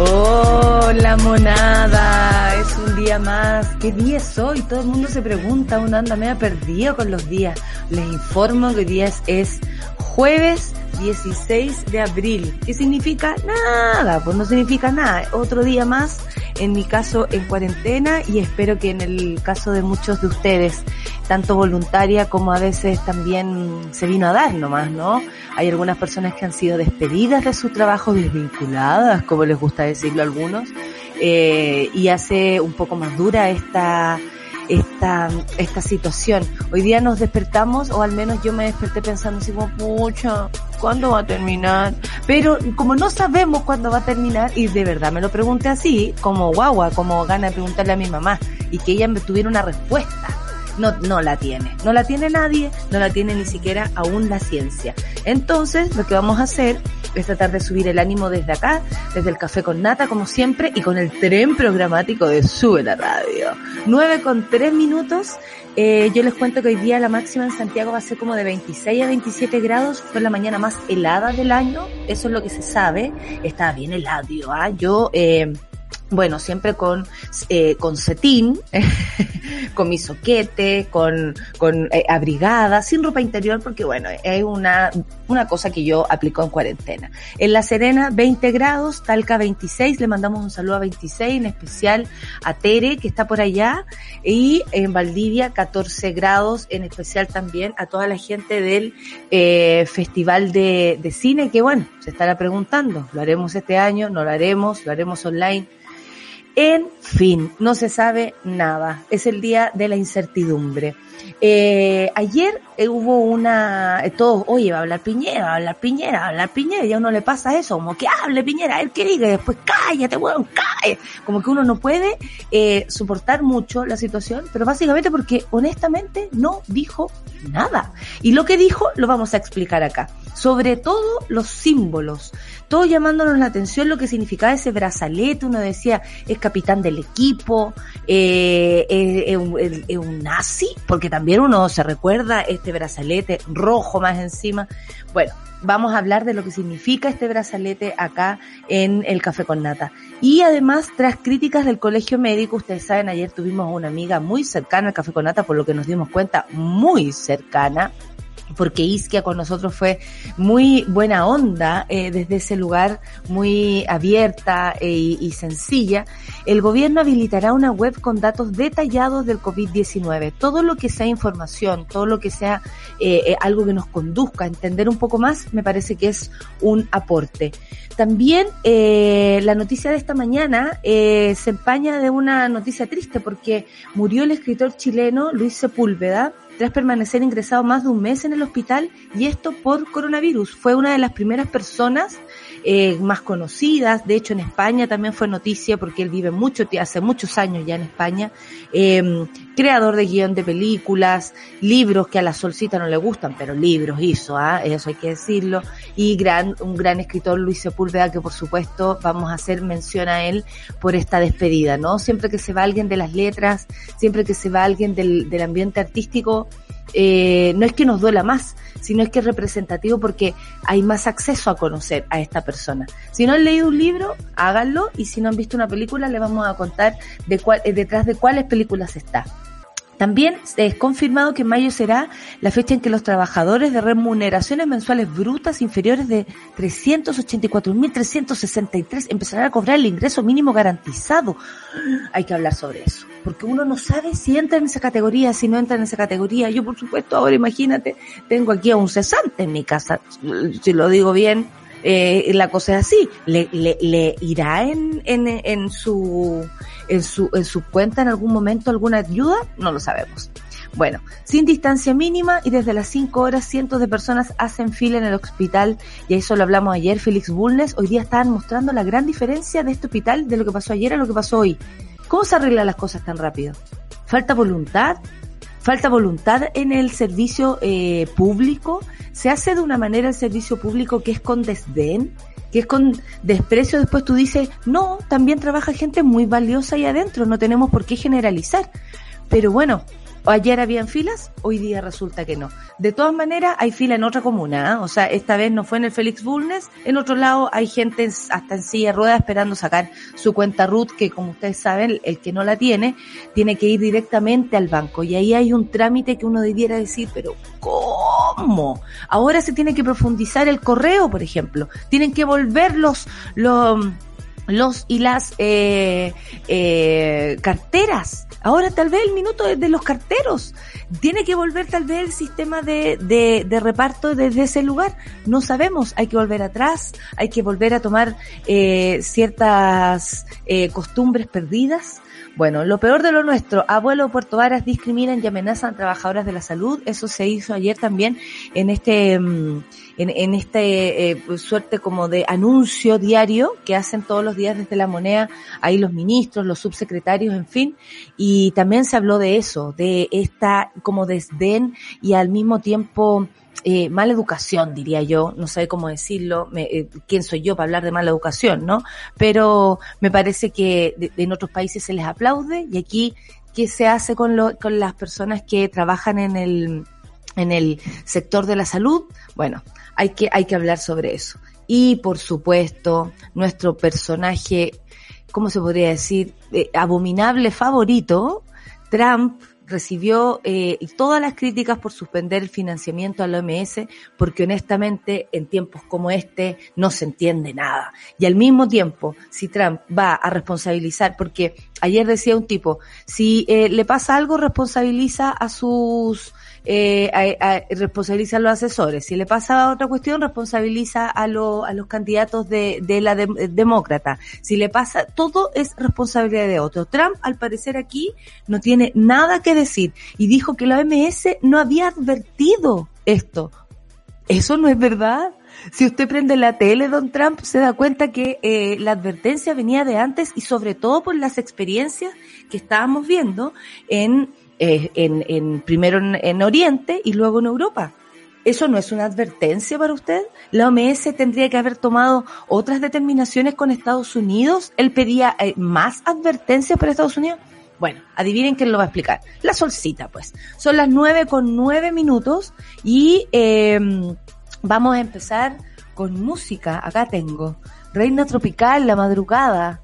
Hola monada, es un día más. ¿Qué día es hoy? Todo el mundo se pregunta, uno anda medio perdido con los días. Les informo que hoy día es, es jueves 16 de abril. ¿Qué significa? Nada, pues no significa nada. Otro día más, en mi caso en cuarentena y espero que en el caso de muchos de ustedes, tanto voluntaria como a veces también se vino a dar nomás, ¿no? Hay algunas personas que han sido despedidas de su trabajo, desvinculadas, como les gusta decirlo a algunos, eh, y hace un poco más dura esta esta, esta situación. Hoy día nos despertamos, o al menos yo me desperté pensando así como, pucha, ¿cuándo va a terminar? Pero como no sabemos cuándo va a terminar, y de verdad me lo pregunté así, como guagua, como gana de preguntarle a mi mamá, y que ella me tuviera una respuesta no, no la tiene. No la tiene nadie, no la tiene ni siquiera aún la ciencia. Entonces, lo que vamos a hacer es tratar de subir el ánimo desde acá, desde el café con nata, como siempre, y con el tren programático de Sube la Radio. 9 con 3 minutos. Eh, yo les cuento que hoy día la máxima en Santiago va a ser como de 26 a 27 grados. Fue la mañana más helada del año. Eso es lo que se sabe. Está bien helado, ¿ah? Yo, eh, bueno, siempre con, eh, con cetín, con mi soquete, con, con eh, abrigada, sin ropa interior, porque bueno, es una, una cosa que yo aplico en cuarentena. En La Serena, 20 grados, Talca 26, le mandamos un saludo a 26, en especial a Tere, que está por allá, y en Valdivia, 14 grados, en especial también a toda la gente del eh, Festival de, de Cine, que bueno, se estará preguntando, ¿lo haremos este año? ¿No lo haremos? ¿Lo haremos online? En fin, no se sabe nada. Es el día de la incertidumbre. Eh, ayer eh, hubo una, eh, todos, oye, va a hablar Piñera, va a hablar Piñera, va a hablar Piñera, y a uno le pasa eso, como que hable Piñera, él que diga, y después cállate, weón, cállate. Como que uno no puede eh, soportar mucho la situación, pero básicamente porque honestamente no dijo nada. Y lo que dijo lo vamos a explicar acá. Sobre todo los símbolos, todo llamándonos la atención lo que significaba ese brazalete, uno decía, es capitán del equipo, eh, es, un nazi, porque también uno se recuerda este brazalete rojo más encima. Bueno, vamos a hablar de lo que significa este brazalete acá en el Café con Nata. Y además, tras críticas del colegio médico, ustedes saben, ayer tuvimos una amiga muy cercana al Café con Nata, por lo que nos dimos cuenta, muy cercana, porque Isquia con nosotros fue muy buena onda eh, desde ese lugar, muy abierta eh, y, sencilla. El gobierno habilitará una web con datos detallados del COVID-19. Todo lo que sea información, todo lo que sea eh, algo que nos conduzca a entender un poco más, me parece que es un aporte. También la noticia de esta mañana se empaña de una noticia triste porque murió el escritor chileno Luis Sepúlveda tras permanecer ingresado más de un mes en el hospital y esto por coronavirus. Fue una de las primeras personas eh, más conocidas, de hecho en España también fue noticia porque él vive mucho, hace muchos años ya en España, eh, creador de guion de películas, libros que a la Solcita no le gustan, pero libros hizo, ¿ah? eso hay que decirlo, y gran, un gran escritor Luis Sepúlveda que por supuesto vamos a hacer mención a él por esta despedida, ¿no? Siempre que se va alguien de las letras, siempre que se va alguien del, ambiente artístico, eh, no es que nos duela más, sino es que es representativo porque hay más acceso a conocer a esta persona. Si no han leído un libro, háganlo y si no han visto una película, le vamos a contar de cuál, eh, detrás de cuáles películas está. También es confirmado que mayo será la fecha en que los trabajadores de remuneraciones mensuales brutas inferiores de 384.363 empezarán a cobrar el ingreso mínimo garantizado. Hay que hablar sobre eso, porque uno no sabe si entra en esa categoría, si no entra en esa categoría. Yo, por supuesto, ahora imagínate, tengo aquí a un cesante en mi casa, si lo digo bien, eh, la cosa es así, le, le, irá en, en, en su en su, en su cuenta en algún momento alguna ayuda? No lo sabemos. Bueno, sin distancia mínima y desde las 5 horas cientos de personas hacen fila en el hospital y eso lo hablamos ayer, Félix Bulnes, hoy día estaban mostrando la gran diferencia de este hospital de lo que pasó ayer a lo que pasó hoy. ¿Cómo se arreglan las cosas tan rápido? ¿Falta voluntad? ¿Falta voluntad en el servicio eh, público? ¿Se hace de una manera el servicio público que es con desdén? que es con desprecio, después tú dices, no, también trabaja gente muy valiosa ahí adentro, no tenemos por qué generalizar. Pero bueno, ayer habían filas, hoy día resulta que no. De todas maneras, hay fila en otra comuna, ¿eh? o sea, esta vez no fue en el Félix Bulnes, en otro lado hay gente hasta en silla de ruedas esperando sacar su cuenta RUT, que como ustedes saben, el que no la tiene, tiene que ir directamente al banco. Y ahí hay un trámite que uno debiera decir, pero ¿cómo? Ahora se tiene que profundizar el correo, por ejemplo. Tienen que volver los, los, los y las eh, eh, carteras Ahora tal vez el minuto de los carteros. Tiene que volver tal vez el sistema de, de, de reparto desde ese lugar. No sabemos. Hay que volver atrás. Hay que volver a tomar eh, ciertas eh, costumbres perdidas. Bueno, lo peor de lo nuestro, abuelo Puerto Varas discriminan y amenazan a trabajadoras de la salud. Eso se hizo ayer también en este, mm, en, en este eh, suerte como de anuncio diario que hacen todos los días desde la moneda, ahí los ministros, los subsecretarios, en fin. Y también se habló de eso, de esta como desdén y al mismo tiempo eh, mala educación, diría yo, no sé cómo decirlo, me, eh, quién soy yo para hablar de mala educación, ¿no? Pero me parece que en otros países se les aplaude y aquí, ¿qué se hace con, lo, con las personas que trabajan en el, en el sector de la salud? Bueno, hay que, hay que hablar sobre eso. Y por supuesto, nuestro personaje, ¿cómo se podría decir? Eh, abominable favorito, Trump, recibió eh, todas las críticas por suspender el financiamiento a la OMS, porque honestamente en tiempos como este no se entiende nada. Y al mismo tiempo, si Trump va a responsabilizar, porque ayer decía un tipo, si eh, le pasa algo, responsabiliza a sus eh, a, responsabiliza a los asesores. Si le pasa otra cuestión, responsabiliza a, a los candidatos de, de la demócrata. Si le pasa, todo es responsabilidad de otro. Trump, al parecer aquí, no tiene nada que decir y dijo que la OMS no había advertido esto. Eso no es verdad. Si usted prende la tele, don Trump, se da cuenta que eh, la advertencia venía de antes y sobre todo por las experiencias que estábamos viendo en eh, en, en, primero en, Oriente y luego en Europa. ¿Eso no es una advertencia para usted? ¿La OMS tendría que haber tomado otras determinaciones con Estados Unidos? ¿Él pedía eh, más advertencias para Estados Unidos? Bueno, adivinen quién lo va a explicar. La solcita, pues. Son las nueve con nueve minutos y eh, vamos a empezar con música. Acá tengo Reina Tropical, La Madrugada,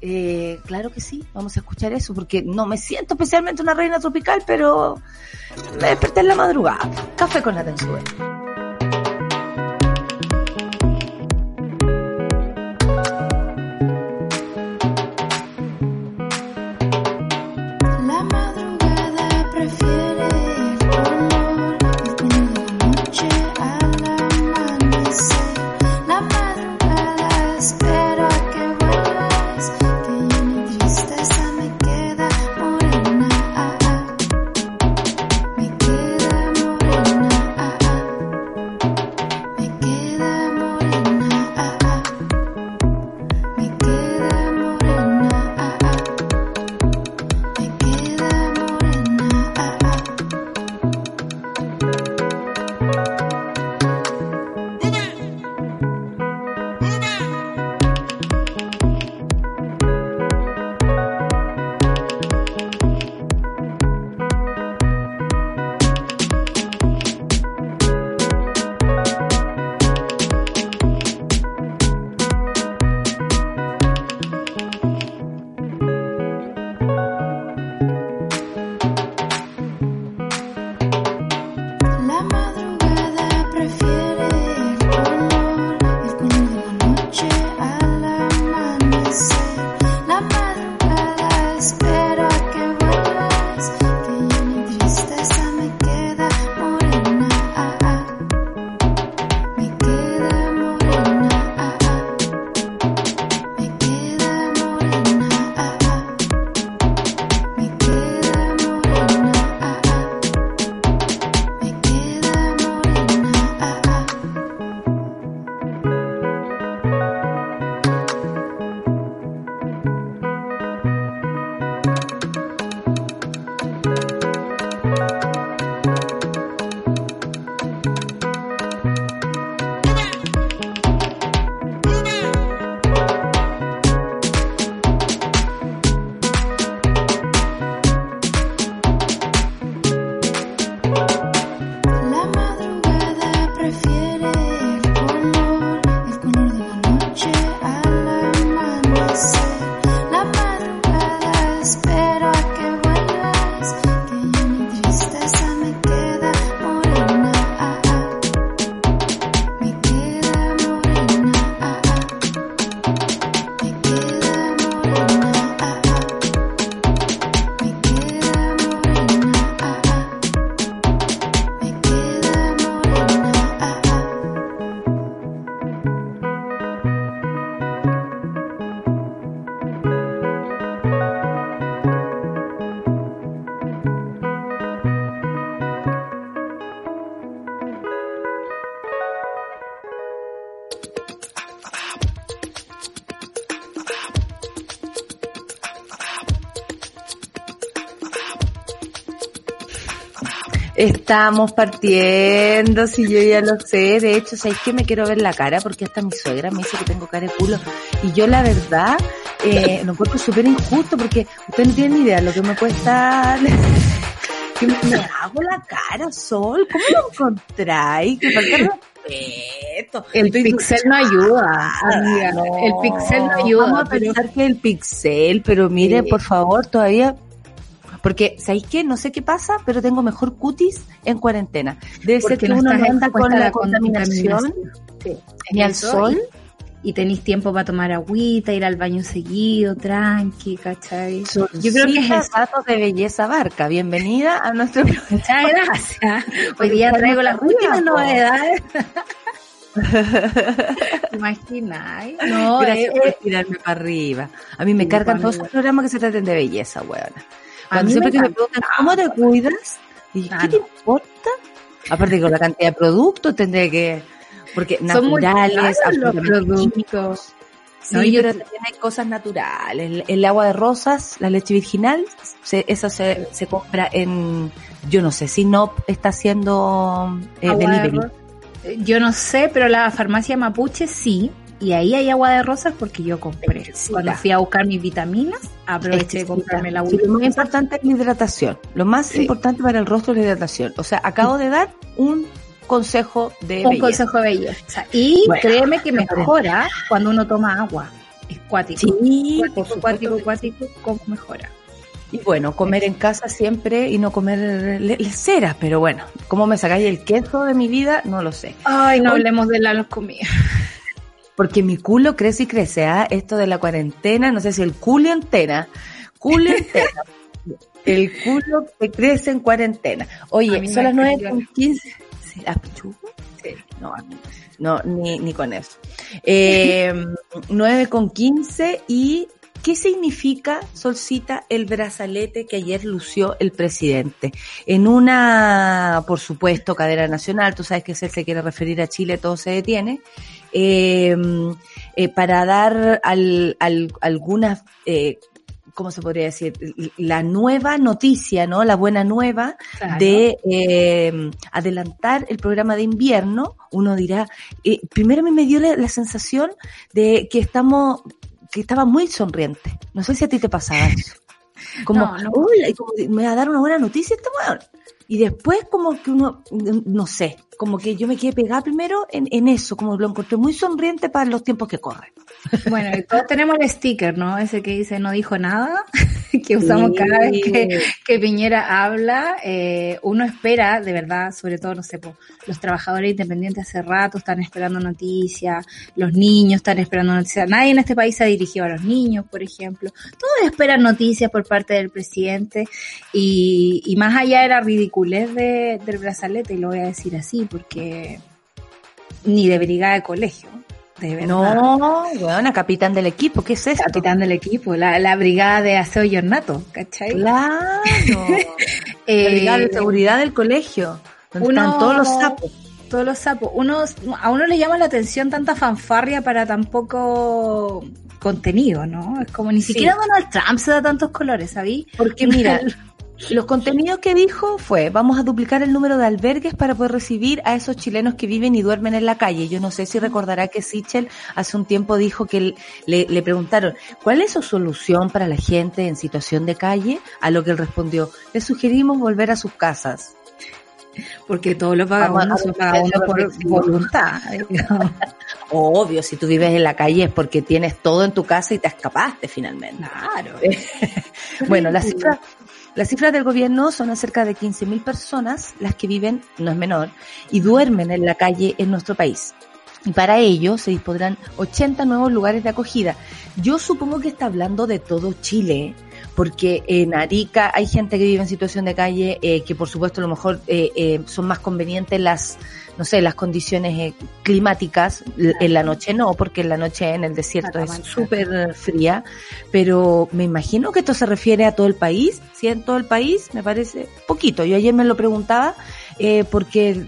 eh, claro que sí, vamos a escuchar eso, porque no me siento especialmente una reina tropical, pero me desperté en la madrugada. Café con la tensuela. Estamos partiendo, si yo ya lo sé. De hecho, ¿sabéis que me quiero ver la cara? Porque hasta mi suegra me dice que tengo cara de culo. Y yo, la verdad, eh, lo encuentro súper injusto porque usted no tiene ni idea lo que me cuesta. que me, me hago la cara, Sol. ¿Cómo lo encontráis? Que falta respeto. El Estoy pixel no ayuda, amiga. No, el pixel no ayuda. Vamos a pero- pensar que el pixel, pero mire, Sí. por favor, todavía. Porque, ¿sabéis qué? No sé qué pasa, pero tengo mejor cutis en cuarentena. Debe ser que no uno anda con la contaminación Sí. ni al sol. Y tenéis tiempo para tomar agüita, ir al baño seguido, tranqui, ¿cachai? Yo creo que es eso. datos de belleza barca. Bienvenida a nuestro programa. Muchas gracias. Hoy día traigo las últimas novedades. ¿Te imaginas? No, Gracias eh, por eh, tirarme para arriba. A mí me cargan todos esos programas que se traten de belleza, weona. A Cuando mí siempre me que me encanta. preguntan, ¿cómo te cuidas? Y, Ah, ¿qué te importa? Aparte con la cantidad de productos tendré que... Porque son naturales, los productos. Sí, No, pero también hay cosas naturales. El, el agua de rosas, la leche virginal, se, esa se, se compra en, yo no sé, si no está haciendo eh, de delivery. Eh, Yo no sé, pero la farmacia Mapuche sí. Y ahí hay agua de rosas porque yo compré. Exquisita. Cuando fui a buscar mis vitaminas, aproveché de comprarme la Sí, lo más agua. importante es la hidratación. Lo más Sí. importante para el rostro es la hidratación. O sea, acabo de dar un consejo de Un belleza. consejo de belleza. Y Bueno, créeme que mejora cuando uno toma agua. Es cuático. Sí, por cuático, cuático, cuático, cómo mejora. Y bueno, comer en casa siempre y no comer leceras, pero bueno, ¿cómo me sacáis el queso de mi vida? No lo sé. Ay, no Oye. hablemos de la comida. Porque mi culo crece y crece, ¿ah? Esto de la cuarentena, no sé si el culo entera, culo entera. el culo que crece en cuarentena. Oye, son las nueve cambió. con quince. ¿Sí, ¿Las pichugas? Sí. No, no, ni, ni con eso. Eh, 9 con 15 y ¿qué significa, Solcita, el brazalete que ayer lució el presidente? En una, por supuesto, cadena nacional, tú sabes que si él se quiere referir a Chile, todo se detiene, eh, eh, para dar al, al- algunas... Eh, ¿Cómo se podría decir? La nueva noticia, ¿no? La buena nueva Claro. de eh, adelantar el programa de invierno, uno dirá, eh, primero me dio la, la sensación de que estamos, que estaba muy sonriente. No sé si a ti te pasaba eso. Como, No, no. "Uy, y como que me va a dar una buena noticia este weón. Y después como que uno, no sé, como que yo me quedé pegada primero en, en eso, como lo encontré muy sonriente para los tiempos que corren. Bueno, y todos tenemos el sticker, ¿no? Ese que dice no dijo nada, que usamos cada vez que, que Piñera habla. Eh, uno espera, de verdad, sobre todo, no sé, po, los trabajadores independientes hace rato están esperando noticias, los niños están esperando noticias. Nadie en este país se ha dirigido a los niños, por ejemplo. Todos esperan noticias por parte del presidente y, y más allá de la ridiculez de- del brazalete, y lo voy a decir así, porque ni de brigada de colegio. De verdad. No, weona, capitán del equipo, ¿qué es esto? capitán del equipo, la, la brigada de aseo y ornato, ¿cachai? Claro. Eh, La brigada de seguridad del colegio, donde uno- están todos los sapos. Todos los sapos. Uno, a uno le llama la atención tanta fanfarria para tan poco contenido, ¿no? Es como ni Sí. siquiera Donald Trump se da tantos colores, ¿sabí? Porque mira, los contenidos que dijo fue, vamos a duplicar el número de albergues para poder recibir a esos chilenos que viven y duermen en la calle. Yo no sé si recordará que Sichel hace un tiempo dijo que le, le preguntaron, ¿cuál es su solución para la gente en situación de calle? A lo que él respondió, le sugerimos volver a sus casas. Porque todos los vagabundos son vagabundos por voluntad. Obvio, si tú vives en la calle es porque tienes todo en tu casa y te escapaste finalmente. claro. Bueno, las cifras, las cifras del gobierno son acerca de 15.000 personas las que viven, no es menor, y duermen en la calle en nuestro país. Y para ello se dispondrán 80 nuevos lugares de acogida. Yo supongo que está hablando de todo Chile, porque en Arica hay gente que vive en situación de calle, eh, que por supuesto a lo mejor eh, eh, son más convenientes las, no sé, las condiciones eh, climáticas. En la noche no, porque en la noche en el desierto es súper fría, pero me imagino que esto se refiere a todo el país. Si en todo el país, me parece poquito. Yo ayer me lo preguntaba eh, porque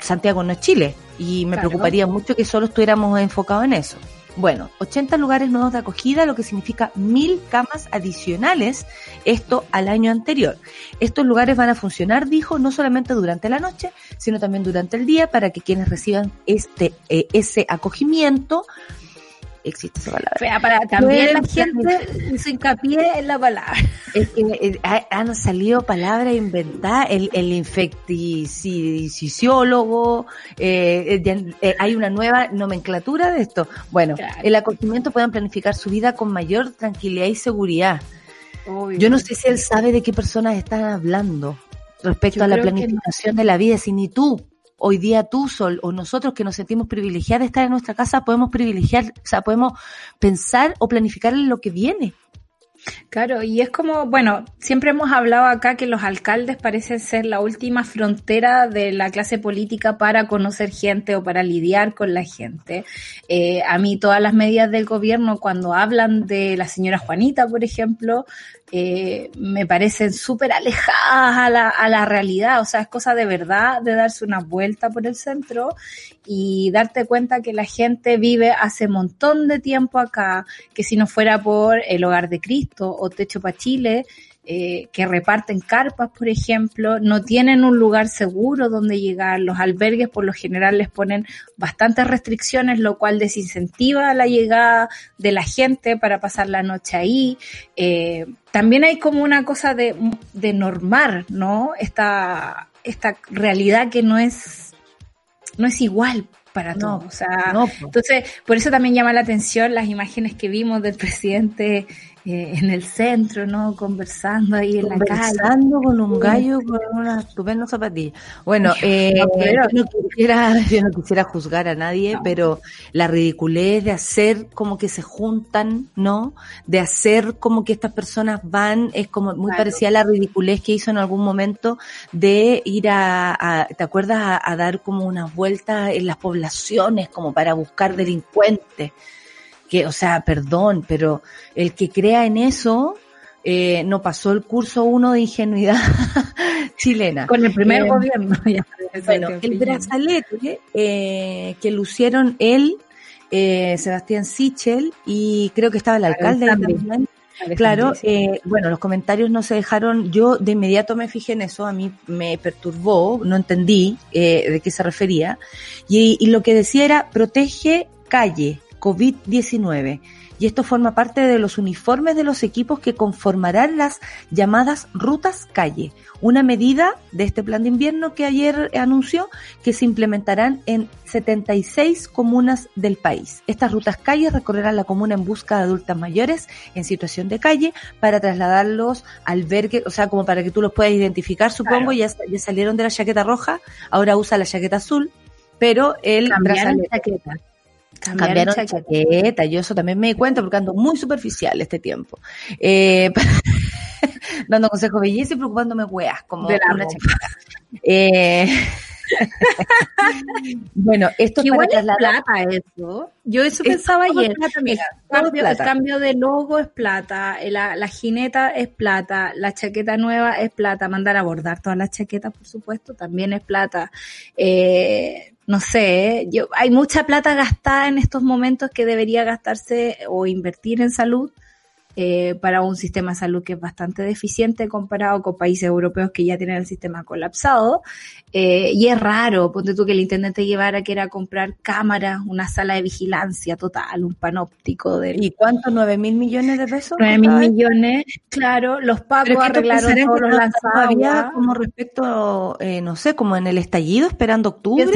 Santiago no es Chile y me Claro. preocuparía mucho que solo estuviéramos enfocados en eso. Bueno, 80 lugares nuevos de acogida, lo que significa mil camas adicionales, esto al año anterior. Estos lugares van a funcionar, dijo, no solamente durante la noche, sino también durante el día para que quienes reciban este, eh, ese acogimiento existe esa palabra. para también la gente hizo hincapié en la palabra. Es que eh, han salido palabras inventadas, el, el infecticiólogo, eh, eh, hay una nueva nomenclatura de esto. Bueno, el acogimiento puedan planificar su vida con mayor tranquilidad y seguridad. Yo no sé si él sabe de qué personas están hablando respecto a la planificación de la vida, si ni tú hoy día tú, Sol, o nosotros que nos sentimos privilegiados de estar en nuestra casa, podemos privilegiar, o sea, podemos pensar o planificar en lo que viene. Claro, y es como, bueno, siempre hemos hablado acá que los alcaldes parecen ser la última frontera de la clase política para conocer gente o para lidiar con la gente. Eh, a mí todas las medidas del gobierno, cuando hablan de la señora Juanita, por ejemplo, eh, me parecen súper alejadas a la, a la realidad. O sea, es cosa de verdad de darse una vuelta por el centro y darte cuenta que la gente vive hace montón de tiempo acá, que si no fuera por el hogar de Cristo o Techo para Chile, eh, que reparten carpas, por ejemplo, no tienen un lugar seguro donde llegar. Los albergues por lo general les ponen bastantes restricciones, lo cual desincentiva la llegada de la gente para pasar la noche ahí. Eh, también hay como una cosa de, de normar, ¿no? Esta, esta realidad que no es, no es igual para todos. O sea, entonces, por eso también llama la atención las imágenes que vimos del presidente eh, en el centro, ¿no? Conversando ahí en la calle. Conversando con un gallo con una estupenda zapatilla. Bueno, eh, yo, no quisiera, yo no quisiera juzgar a nadie, pero la ridiculez de hacer como que se juntan, ¿no? De hacer como que estas personas van, es como muy parecida a la ridiculez que hizo en algún momento de ir a, ¿te acuerdas? A, a dar como unas vueltas en las poblaciones como para buscar delincuentes que, o sea, perdón, pero el que crea en eso eh, no pasó el curso uno de ingenuidad chilena. Con el primer eh, gobierno. bueno, el brazalete eh, que lucieron él, eh, Sebastián Sichel, y creo que estaba el alcalde también. Claro, eh, bueno, los comentarios no se dejaron, yo de inmediato me fijé en eso, a mí me perturbó, no entendí eh, de qué se refería, y, y lo que decía era, protege calle, COVID-19 y esto forma parte de los uniformes de los equipos que conformarán las llamadas rutas calle, una medida de este plan de invierno que ayer anunció que se implementarán en 76 comunas del país. Estas rutas calle recorrerán la comuna en busca de adultas mayores en situación de calle para trasladarlos al albergue, o sea, como para que tú los puedas identificar, supongo, ya, ya salieron de la chaqueta roja, ahora usa la chaqueta azul, pero el brazalete, chaqueta Cambiaron, chaqueta. Yo eso también me di cuenta porque ando muy superficial este tiempo. Eh, dando consejos belleza y preocupándome weas, como de una chaqueta. Eh, bueno, esto es para plata eso. Yo eso pensaba ayer. el, cambio, de logo es plata, la, la, jineta es plata, la chaqueta nueva es plata, mandar a bordar todas las chaquetas, por supuesto, también es plata. Eh, no sé, yo, hay mucha plata gastada en estos momentos que debería gastarse o invertir en salud eh, para un sistema de salud que es bastante deficiente comparado con países europeos que ya tienen el sistema colapsado. Eh, y es raro, ponte tú que el intendente llevara que era comprar cámaras, una sala de vigilancia total, un panóptico de... ¿Y cuánto? ¿Nueve mil millones de pesos? Nueve mil millones, claro, los pagos arreglaron todos los lanzados. como respecto, eh, no sé, como en el estallido, esperando octubre.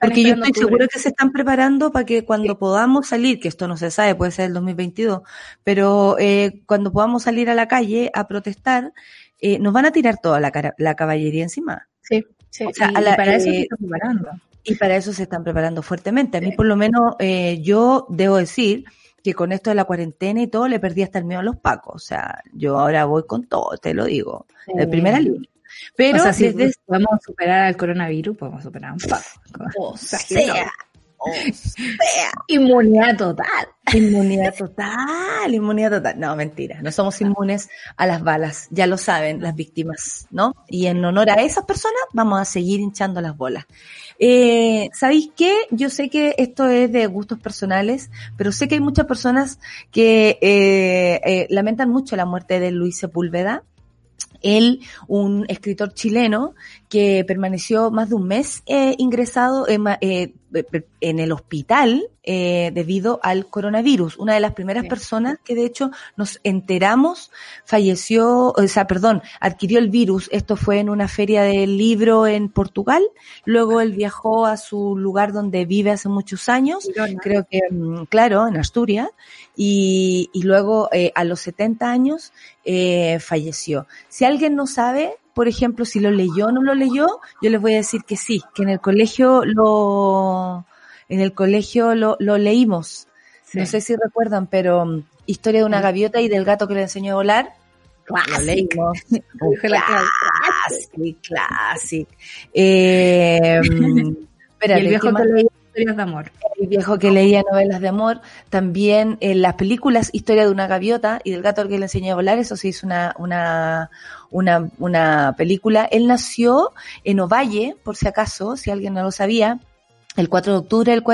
Porque yo estoy segura que se están preparando para que cuando podamos salir, que esto no se sabe, puede ser el 2022, pero eh, cuando podamos salir a la calle a protestar, eh, nos van a tirar toda la, la caballería encima. Sí, sí. y, para eso se eh, están preparando. Y para eso se están preparando fuertemente. A mí, por lo menos, eh, yo debo decir que con esto de la cuarentena y todo, le perdí hasta el miedo a los pacos. O sea, yo ahora voy con todo, te lo digo, de primera línea. Pero si podemos superar al coronavirus, podemos superar un paco. O sea, Inmunidad total. Inmunidad total, inmunidad total. No, mentira, no somos inmunes a las balas, ya lo saben las víctimas, ¿no? Y en honor a esas personas vamos a seguir hinchando las bolas. Eh, ¿Sabéis qué? Yo sé que esto es de gustos personales, pero sé que hay muchas personas que eh, eh, lamentan mucho la muerte de Luis Sepúlveda él, un escritor chileno que permaneció más de un mes eh, ingresado en, eh, en, el hospital eh, debido al coronavirus. Una de las primeras personas que de hecho nos enteramos falleció, o sea, perdón, adquirió el virus. Esto fue en una feria del libro en Portugal. Luego él viajó a su lugar donde vive hace muchos años, creo que, mm, claro, en Asturias. Y, y luego a los 70 años falleció. Si alguien no sabe, por ejemplo, si lo leyó o no lo leyó, yo les voy a decir que sí, que en el colegio lo, en el colegio lo, lo leímos. No sé si recuerdan, pero um, Historia de una gaviota y del gato que le enseñó a volar. Lo leímos. clásico, clásico. Eh, espérate, el viejo que leía historias de amor. El viejo que leía novelas de amor. También en las películas Historia de una gaviota y del gato que le enseñó a volar, eso se hizo una, una, una, una película. Él nació en Ovalle, por si acaso, si alguien no lo sabía, el 4 de octubre del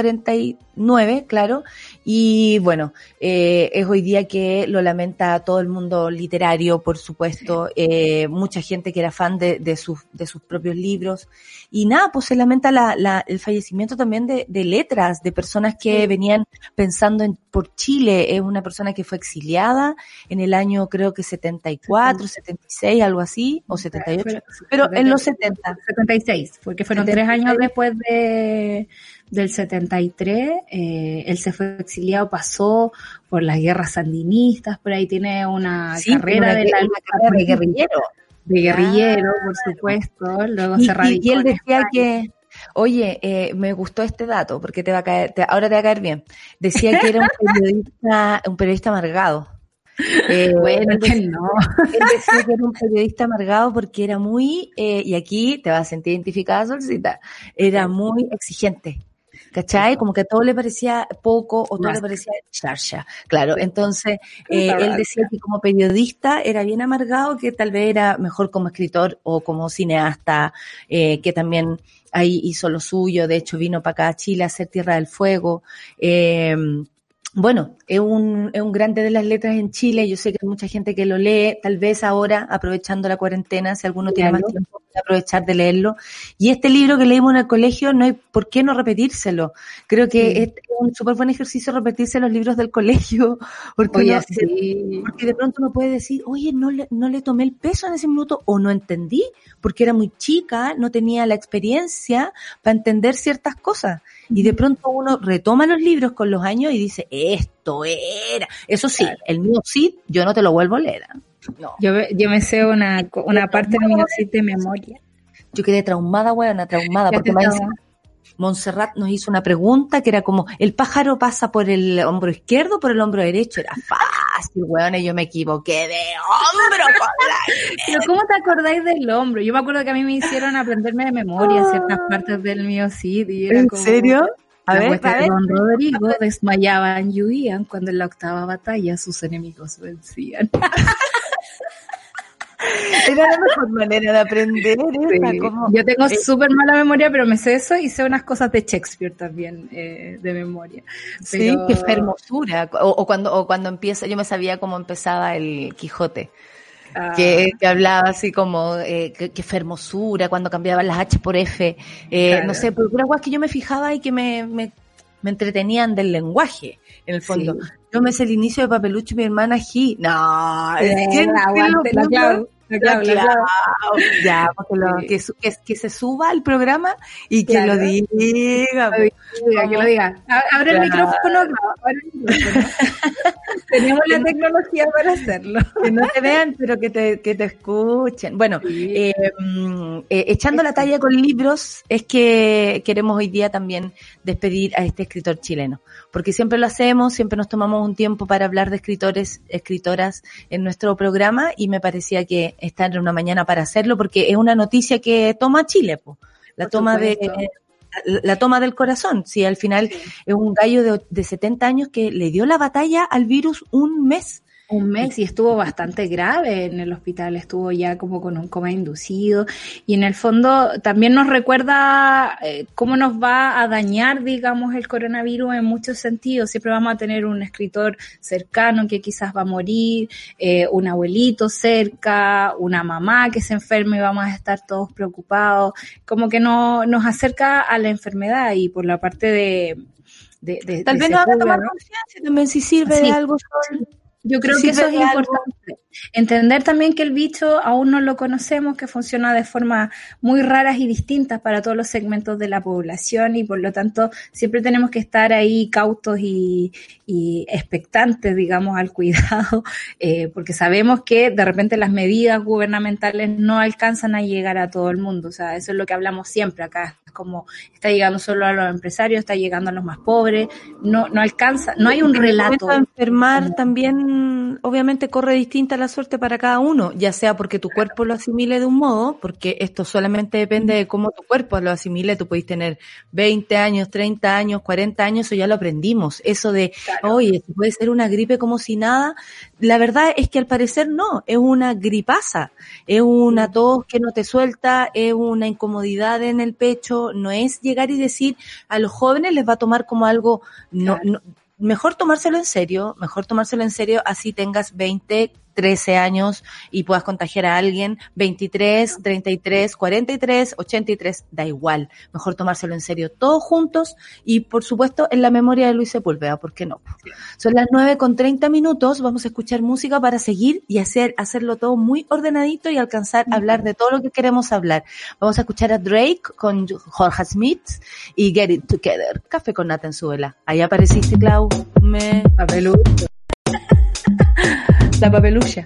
49, claro, y bueno, eh, es hoy día que lo lamenta todo el mundo literario, por supuesto, eh, mucha gente que era fan de, de, sus, de sus propios libros, y nada, pues se lamenta la, la, el fallecimiento también de, de, letras, de personas que venían pensando en, por Chile, es una persona que fue exiliada en el año creo que 74, 76, algo así, o 78, pero en los 70. 76, porque fueron tres años después de del 73, eh, él se fue exiliado, pasó por las guerras sandinistas, por ahí tiene una carrera de, la, de guerrillero. De guerrillero, por supuesto, luego se radicó y él decía que, Oye, eh, me gustó este dato porque te va a caer, ahora te va a caer bien. Decía que era un periodista, un periodista amargado. Eh, bueno, que no. Él decía que era un periodista amargado porque era muy, eh, y aquí te vas a sentir identificada, Solcita, era muy exigente. ¿Cachai? Como que todo le parecía poco o todo le parecía charcha. Claro, entonces eh, él decía que como periodista era bien amargado, que tal vez era mejor como escritor o como cineasta, eh, que también ahí hizo lo suyo, de hecho vino para acá a Chile a hacer Tierra del Fuego. Eh, bueno, es un, es un grande de las letras en Chile. Yo sé que hay mucha gente que lo lee, tal vez ahora, aprovechando la cuarentena, si alguno tiene más tiempo, aprovechar de leerlo. Y este libro que leímos en el colegio, no hay por qué no repetírselo. Creo que es un súper buen ejercicio repetirse los libros del colegio, porque, porque de pronto uno puede decir, oye, no le, no le tomé el peso en ese minuto o no entendí, porque era muy chica, no tenía la experiencia para entender ciertas cosas. Y de pronto uno retoma los libros con los años y dice, esto era. Eso sí, el mío sí, yo no te lo vuelvo a leer. ¿ah? No. Yo, yo me sé una, una parte del mío sí de memoria. Yo quedé traumada, weona, traumada, porque me Montserrat nos hizo una pregunta que era como, ¿el pájaro pasa por el hombro izquierdo o por el hombro derecho? Era fácil, weón, y yo me equivoqué de hombro Pero ¿cómo te acordáis del hombro? Yo me acuerdo que a mí me hicieron aprenderme de memoria ciertas partes del mío sí. ¿En serio? A ver, a ver. Don Rodrigo desmayaban y huían cuando en la octava batalla sus enemigos vencían. Era la mejor manera de aprender. Yo tengo eh, súper mala memoria, pero me sé eso y sé unas cosas de Shakespeare también eh, de memoria. Sí, qué hermosura. O, cuando, o cuando empieza, yo me sabía cómo empezaba el Quijote. Ah. Que, hablaba así como eh, que, fermosura cuando cambiaban las H por F, eh, no sé, pero era que yo me fijaba y que me, me, me entretenían del lenguaje, en el fondo. Yo me sé el inicio de Papelucho y mi hermana G. No, es que, la ya, que, que, se suba al programa y que lo diga. Que lo diga. Abre el micrófono. Tenemos la tecnología para hacerlo. Que no te vean, pero que te, que te escuchen. Bueno, eh, mm, eh, echando la talla con libros, es que queremos hoy día también despedir a este escritor chileno. Porque siempre lo hacemos, siempre nos tomamos un tiempo para hablar de escritores, escritoras en nuestro programa y me parecía que estar en una mañana para hacerlo porque es una noticia que toma Chile, la toma de la, toma del corazón. Si al final es un gallo de, de 70 años que le dio la batalla al virus un mes un mes y estuvo bastante grave en el hospital, estuvo ya como con un coma inducido y en el fondo también nos recuerda eh, cómo nos va a dañar, digamos, el coronavirus en muchos sentidos. Siempre vamos a tener un escritor cercano que quizás va a morir, eh, un abuelito cerca, una mamá que se enferme y vamos a estar todos preocupados, como que no, nos acerca a la enfermedad y por la parte de... de, Tal vez no haga tomar conciencia también si sirve de algo. Yo creo que eso es importante. Entender también que el bicho aún no lo conocemos, que funciona de formas muy raras y distintas para todos los segmentos de la población y por lo tanto siempre tenemos que estar ahí cautos y, expectantes, digamos, al cuidado, eh, porque sabemos que de repente las medidas gubernamentales no alcanzan a llegar a todo el mundo. O sea, eso es lo que hablamos siempre acá como está llegando solo a los empresarios, está llegando a los más pobres, no, no alcanza, no hay un relato. enfermar también, obviamente, corre distinta la suerte para cada uno, ya sea porque tu cuerpo lo asimile de un modo, porque esto solamente depende de cómo tu cuerpo lo asimile, tú puedes tener 20 años, 30 años, 40 años, eso ya lo aprendimos, eso de, oye, puede ser una gripe como si nada, la verdad es que al parecer no, es una gripaza, es una tos que no te suelta, es una incomodidad en el pecho, no es llegar y decir a los jóvenes les va a tomar como algo, no, no mejor tomárselo en serio, mejor tomárselo en serio así tengas 20, 13 años y puedas contagiar a alguien, 23, 33, 43, 83, da igual. Mejor tomárselo en serio todos juntos y por supuesto en la memoria de Luis Sepúlveda, ¿por qué no? Son las 9 con 30 minutos, vamos a escuchar música para seguir y hacer, hacerlo todo muy ordenadito y alcanzar a hablar de todo lo que queremos hablar. Vamos a escuchar a Drake con Jorge Smith y Get It Together. Café con nata en su vela. Ahí apareciste, Clau. Me... Papelucho. La papelucha.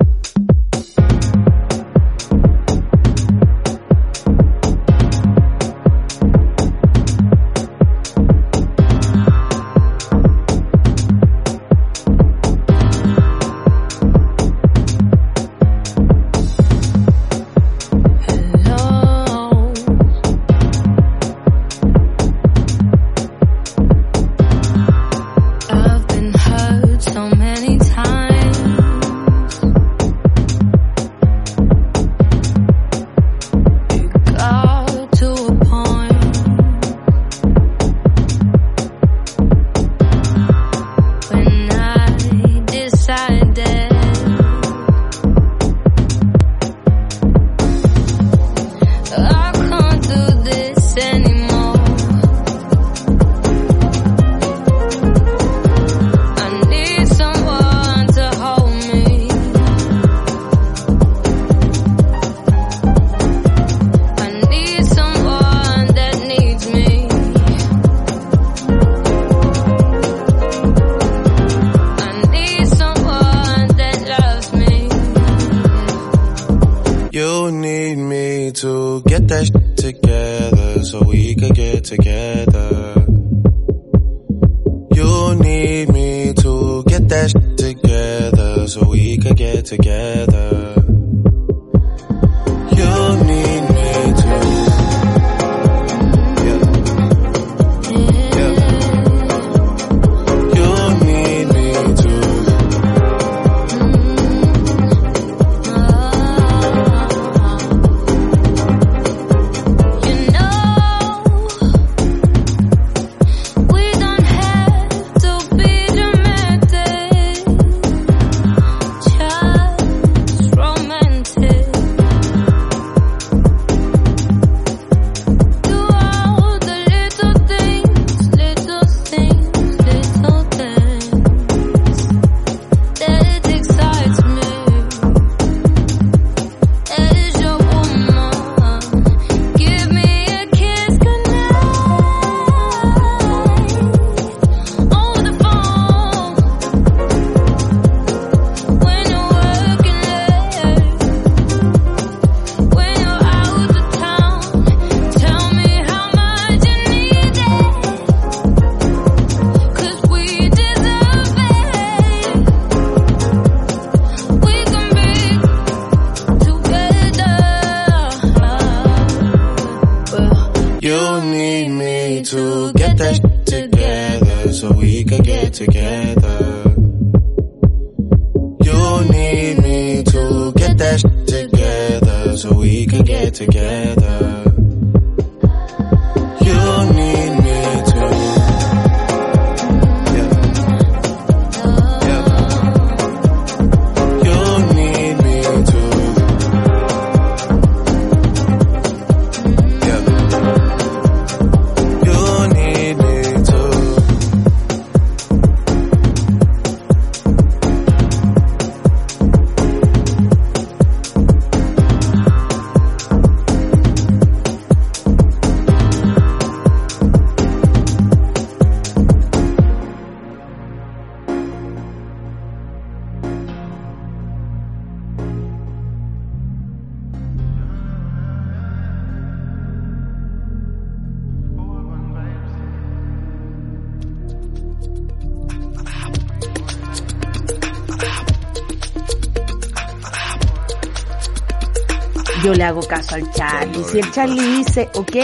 Le hago caso al Charlie. Si el Charlie dice ok,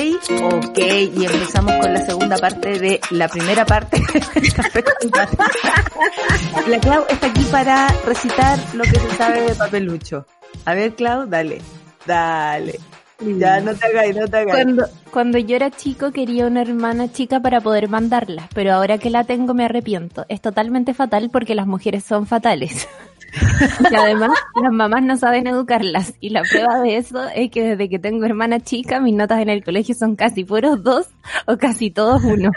ok, y empezamos con la segunda parte de la primera parte. la Clau está aquí para recitar lo que se sabe de papelucho. A ver, Clau, dale, dale. Ya, no te hagas, no te hagas. Cuando, cuando yo era chico quería una hermana chica para poder mandarla, pero ahora que la tengo me arrepiento. Es totalmente fatal porque las mujeres son fatales. y además las mamás no saben educarlas. Y la prueba de eso es que desde que tengo hermana chica mis notas en el colegio son casi puros dos o casi todos uno.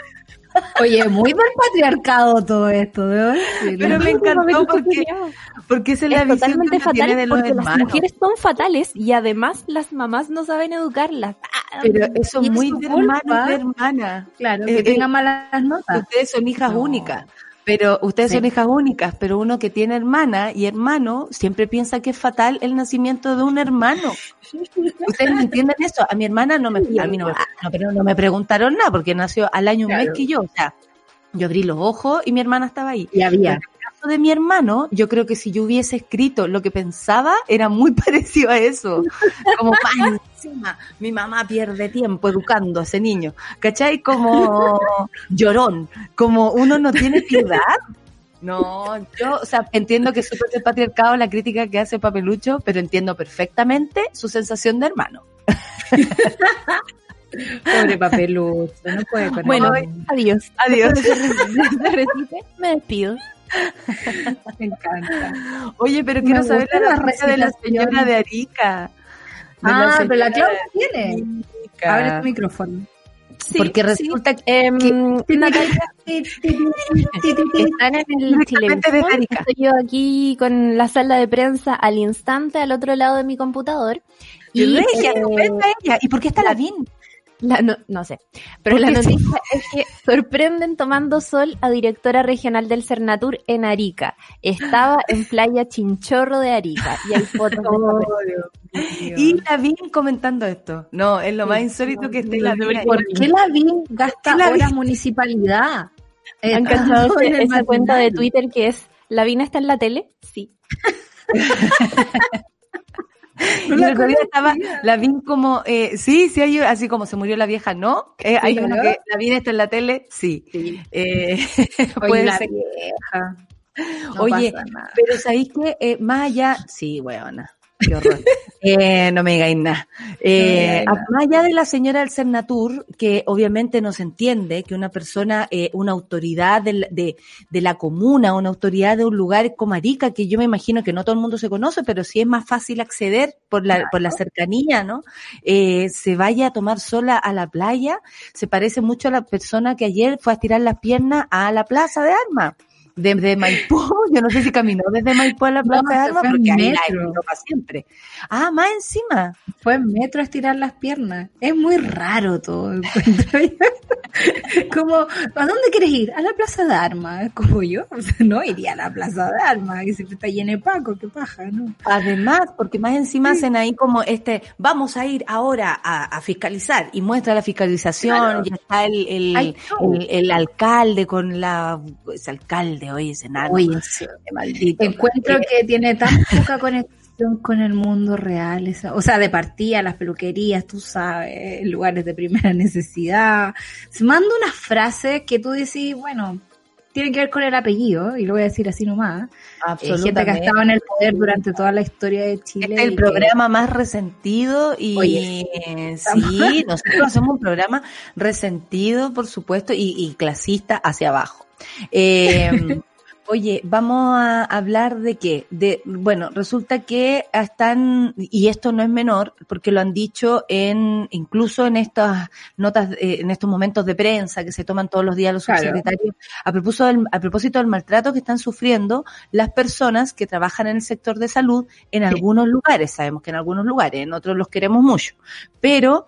Oye, muy del patriarcado todo esto, ¿no? Pero me encantó porque, porque esa es la Es visión totalmente que uno fatal tiene de los porque las hermanos. mujeres son fatales y además las mamás no saben educarlas. Ah, Pero eso es muy de hermana. Claro, Eh, que eh, tenga malas notas. Ustedes son hijas No. únicas. Pero ustedes Sí. son hijas únicas, pero uno que tiene hermana y hermano siempre piensa que es fatal el nacimiento de un hermano. Ustedes no entienden eso. A mi hermana no me, a mí no, no, pero no me preguntaron nada porque nació al año un mes Claro. que yo. O sea, yo abrí los ojos y mi hermana estaba ahí. Y había. El caso de mi hermano, yo creo que si yo hubiese escrito lo que pensaba, era muy parecido a eso. Como encima, mi mamá pierde tiempo educando a ese niño. ¿Cachai? Como llorón, como uno no tiene piedad. No, yo, o sea, entiendo que es súper del patriarcado la crítica que hace Papelucho, pero entiendo perfectamente su sensación de hermano. Pobre papelucho, no puede con Bueno, adiós. Adiós. Me despido. me encanta. Oye, pero Me quiero saber la respuesta de la señora de Arica. De Ah, pero la Claudia tiene. Arica. Abre tu micrófono. Sí, Porque sí. resulta que están en el Arica. Estoy yo aquí con la sala de prensa al instante al otro lado de mi computador. Y Y eh, estupenda ella. ¿Y por qué está la BIN? La no, no sé, pero ¿Por la sí? noticia es que sorprenden tomando sol a directora regional del Cernatur en Arica. Estaba en playa Chinchorro de Arica y hay fotos de. Y la BIN comentando esto. No, es lo más insólito que esté la BIN. ahí. ¿Por qué la gasta ¿Por qué la horas municipalidad? Eh, ¿Han cachado el esa cuenta de? Twitter que es ¿La Vina está en la tele? Sí. Y el otro día estaba la BIN como, eh, sí, sí, hay, así como se murió la vieja, ¿no? Eh, hay Sí, ¿no? que la BIN está en la tele, sí. Eh, Oye, la ser. vieja. No Oye, pero ¿sabéis que eh, más allá, sí, weona, qué horror. Eh, no me digáis nada. Eh, No más allá de la señora del Cernatur, que obviamente no se entiende que una persona, eh, una autoridad de, de la comuna, una autoridad de un lugar como Arica, que yo me imagino que no todo el mundo se conoce, pero sí es más fácil acceder por la, por la cercanía, ¿no? Eh, se vaya a tomar sola a la playa, se parece mucho a la persona que ayer fue a estirar las piernas a la plaza de armas. Desde Maipú, yo no sé si caminó desde Maipú a la plaza No, de armas, en porque ahí la metro. para siempre. Ah, más encima. Fue en metro a estirar las piernas. Es muy raro todo. como, ¿a dónde quieres ir? A la Plaza de Armas. Como yo, o sea, no iría a la Plaza de Armas, que siempre está llena de Paco, qué paja, ¿no? Además, porque más encima hacen ahí como este, vamos a ir ahora a, a fiscalizar y muestra la fiscalización Claro. y está el, el, el, el alcalde con la, ese alcalde, oye, ese nano. Oye, sí, qué maldito. Encuentro que tiene tan poca conexión con el mundo real, esa, o sea, de partida, las peluquerías, tú sabes, lugares de primera necesidad. Se manda unas frases que tú decís, bueno, tienen que ver con el apellido, y lo voy a decir así nomás. Eh, gente que ha estado en el poder durante toda la historia de Chile. Este es el programa más resentido y sí, nosotros hacemos un programa resentido, por supuesto, y, y clasista hacia abajo. Eh, Oye, vamos a hablar de qué? De, bueno, resulta que están, y esto no es menor, porque lo han dicho en, incluso en estas notas, eh, en estos momentos de prensa que se toman todos los días los subsecretarios, a propósito, del, a propósito del maltrato que están sufriendo las personas que trabajan en el sector de salud en algunos lugares. Sabemos que en algunos lugares, en otros los queremos mucho, pero